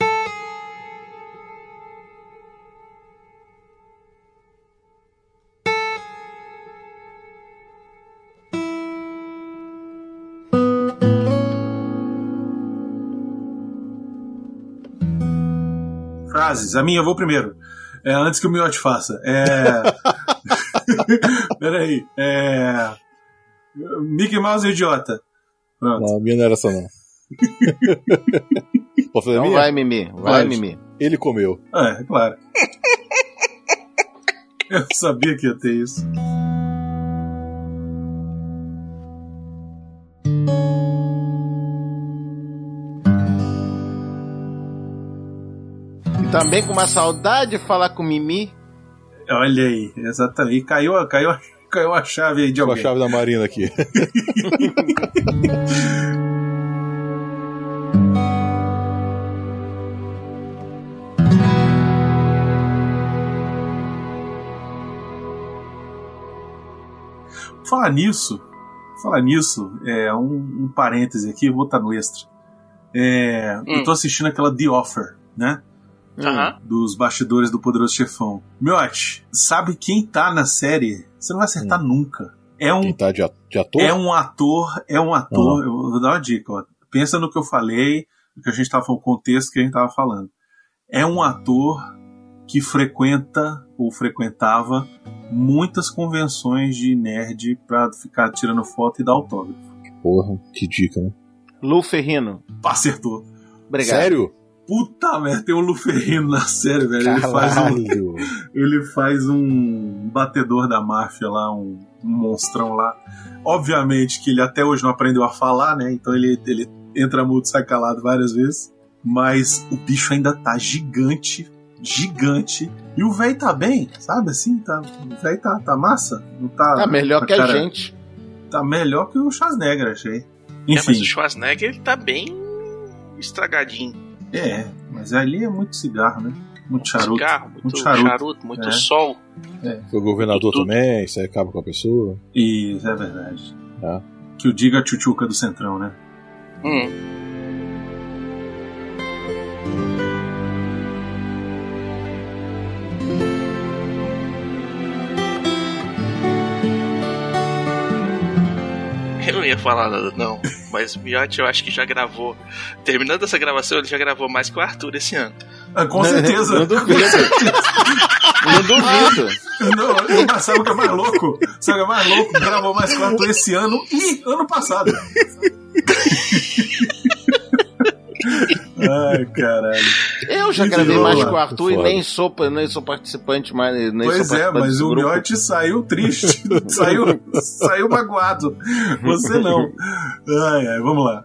Speaker 3: Frases, a minha eu vou primeiro. É, antes que o Miote faça. É... Peraí. É... Mickey Mouse é idiota. Pronto.
Speaker 5: Não, a minha não era essa não. Posso fazer
Speaker 4: Então
Speaker 5: minha?
Speaker 4: vai, Mimi, vai,
Speaker 5: Vai.
Speaker 4: Mimi.
Speaker 5: Ele comeu.
Speaker 3: É, claro. Eu sabia que ia ter isso.
Speaker 4: Também com uma saudade de falar com Mimi.
Speaker 3: Olha aí, exatamente. Caiu, a- caiu, a- caiu a chave aí de
Speaker 5: Com a
Speaker 3: alguém.
Speaker 5: chave da Marina aqui.
Speaker 3: Falar nisso, falar nisso, é um, um parêntese aqui, eu vou botar no extra. É, Eu
Speaker 2: Hum.
Speaker 3: tô assistindo aquela The Offer, né?
Speaker 2: Aham.
Speaker 3: Dos bastidores do Poderoso Chefão. Miote, sabe quem tá na série? Você não vai acertar nunca. É um
Speaker 5: Quem tá de, ator?
Speaker 3: É um ator, é um ator. Eu vou dar uma dica, ó. Pensa no que eu falei, no que a gente tava falando, o contexto que a gente tava falando. É um ator que frequenta ou frequentava muitas convenções de nerd pra ficar tirando foto e dar autógrafo.
Speaker 5: Porra, que dica, né?
Speaker 4: Lu Ferrino.
Speaker 3: Acertou.
Speaker 4: Obrigado.
Speaker 5: Sério?
Speaker 3: Puta merda, tem o Luferrino na série, velho. Ele faz, um, ele faz um batedor da máfia lá, um, um monstrão lá. Obviamente que ele até hoje não aprendeu a falar, né? Então ele, ele entra mudo e sai calado várias vezes. Mas o bicho ainda tá gigante, gigante. E o velho tá bem, sabe assim? Tá, o velho tá, tá massa. Não tá,
Speaker 4: Tá melhor que a
Speaker 3: cara,
Speaker 4: gente.
Speaker 3: Tá melhor que o Schwarzenegger, achei.
Speaker 2: É, mas
Speaker 3: Enfim,
Speaker 2: o Schwarzenegger ele tá bem estragadinho.
Speaker 3: É, mas ali é muito cigarro, né? Muito charuto.
Speaker 2: Cigarro, muito,
Speaker 3: muito charuto.
Speaker 2: charuto, muito
Speaker 3: É.
Speaker 2: sol.
Speaker 5: Foi governador
Speaker 2: Tudo.
Speaker 5: também, isso aí acaba com a pessoa.
Speaker 3: Isso é verdade.
Speaker 5: É.
Speaker 3: Que o diga a tchutchuca do Centrão, né?
Speaker 2: Hum. Ia falar nada, não. Mas o Miotti eu acho que já gravou. Terminando essa gravação, ele já gravou mais que o Arthur esse ano.
Speaker 3: Ah, com certeza.
Speaker 4: Não duvido. Não duvido.
Speaker 3: Não, mas sabe o que é mais louco? Sabe o que é mais louco? Gravou mais quatro esse ano e ano passado. Ai, caralho.
Speaker 4: Eu já gravei mais com o Arthur e nem sou, nem sou participante mais. Nem
Speaker 3: Pois
Speaker 4: sou
Speaker 3: é, mas o. Miotti saiu triste. saiu, saiu magoado. Você não. Ai, ai, vamos lá.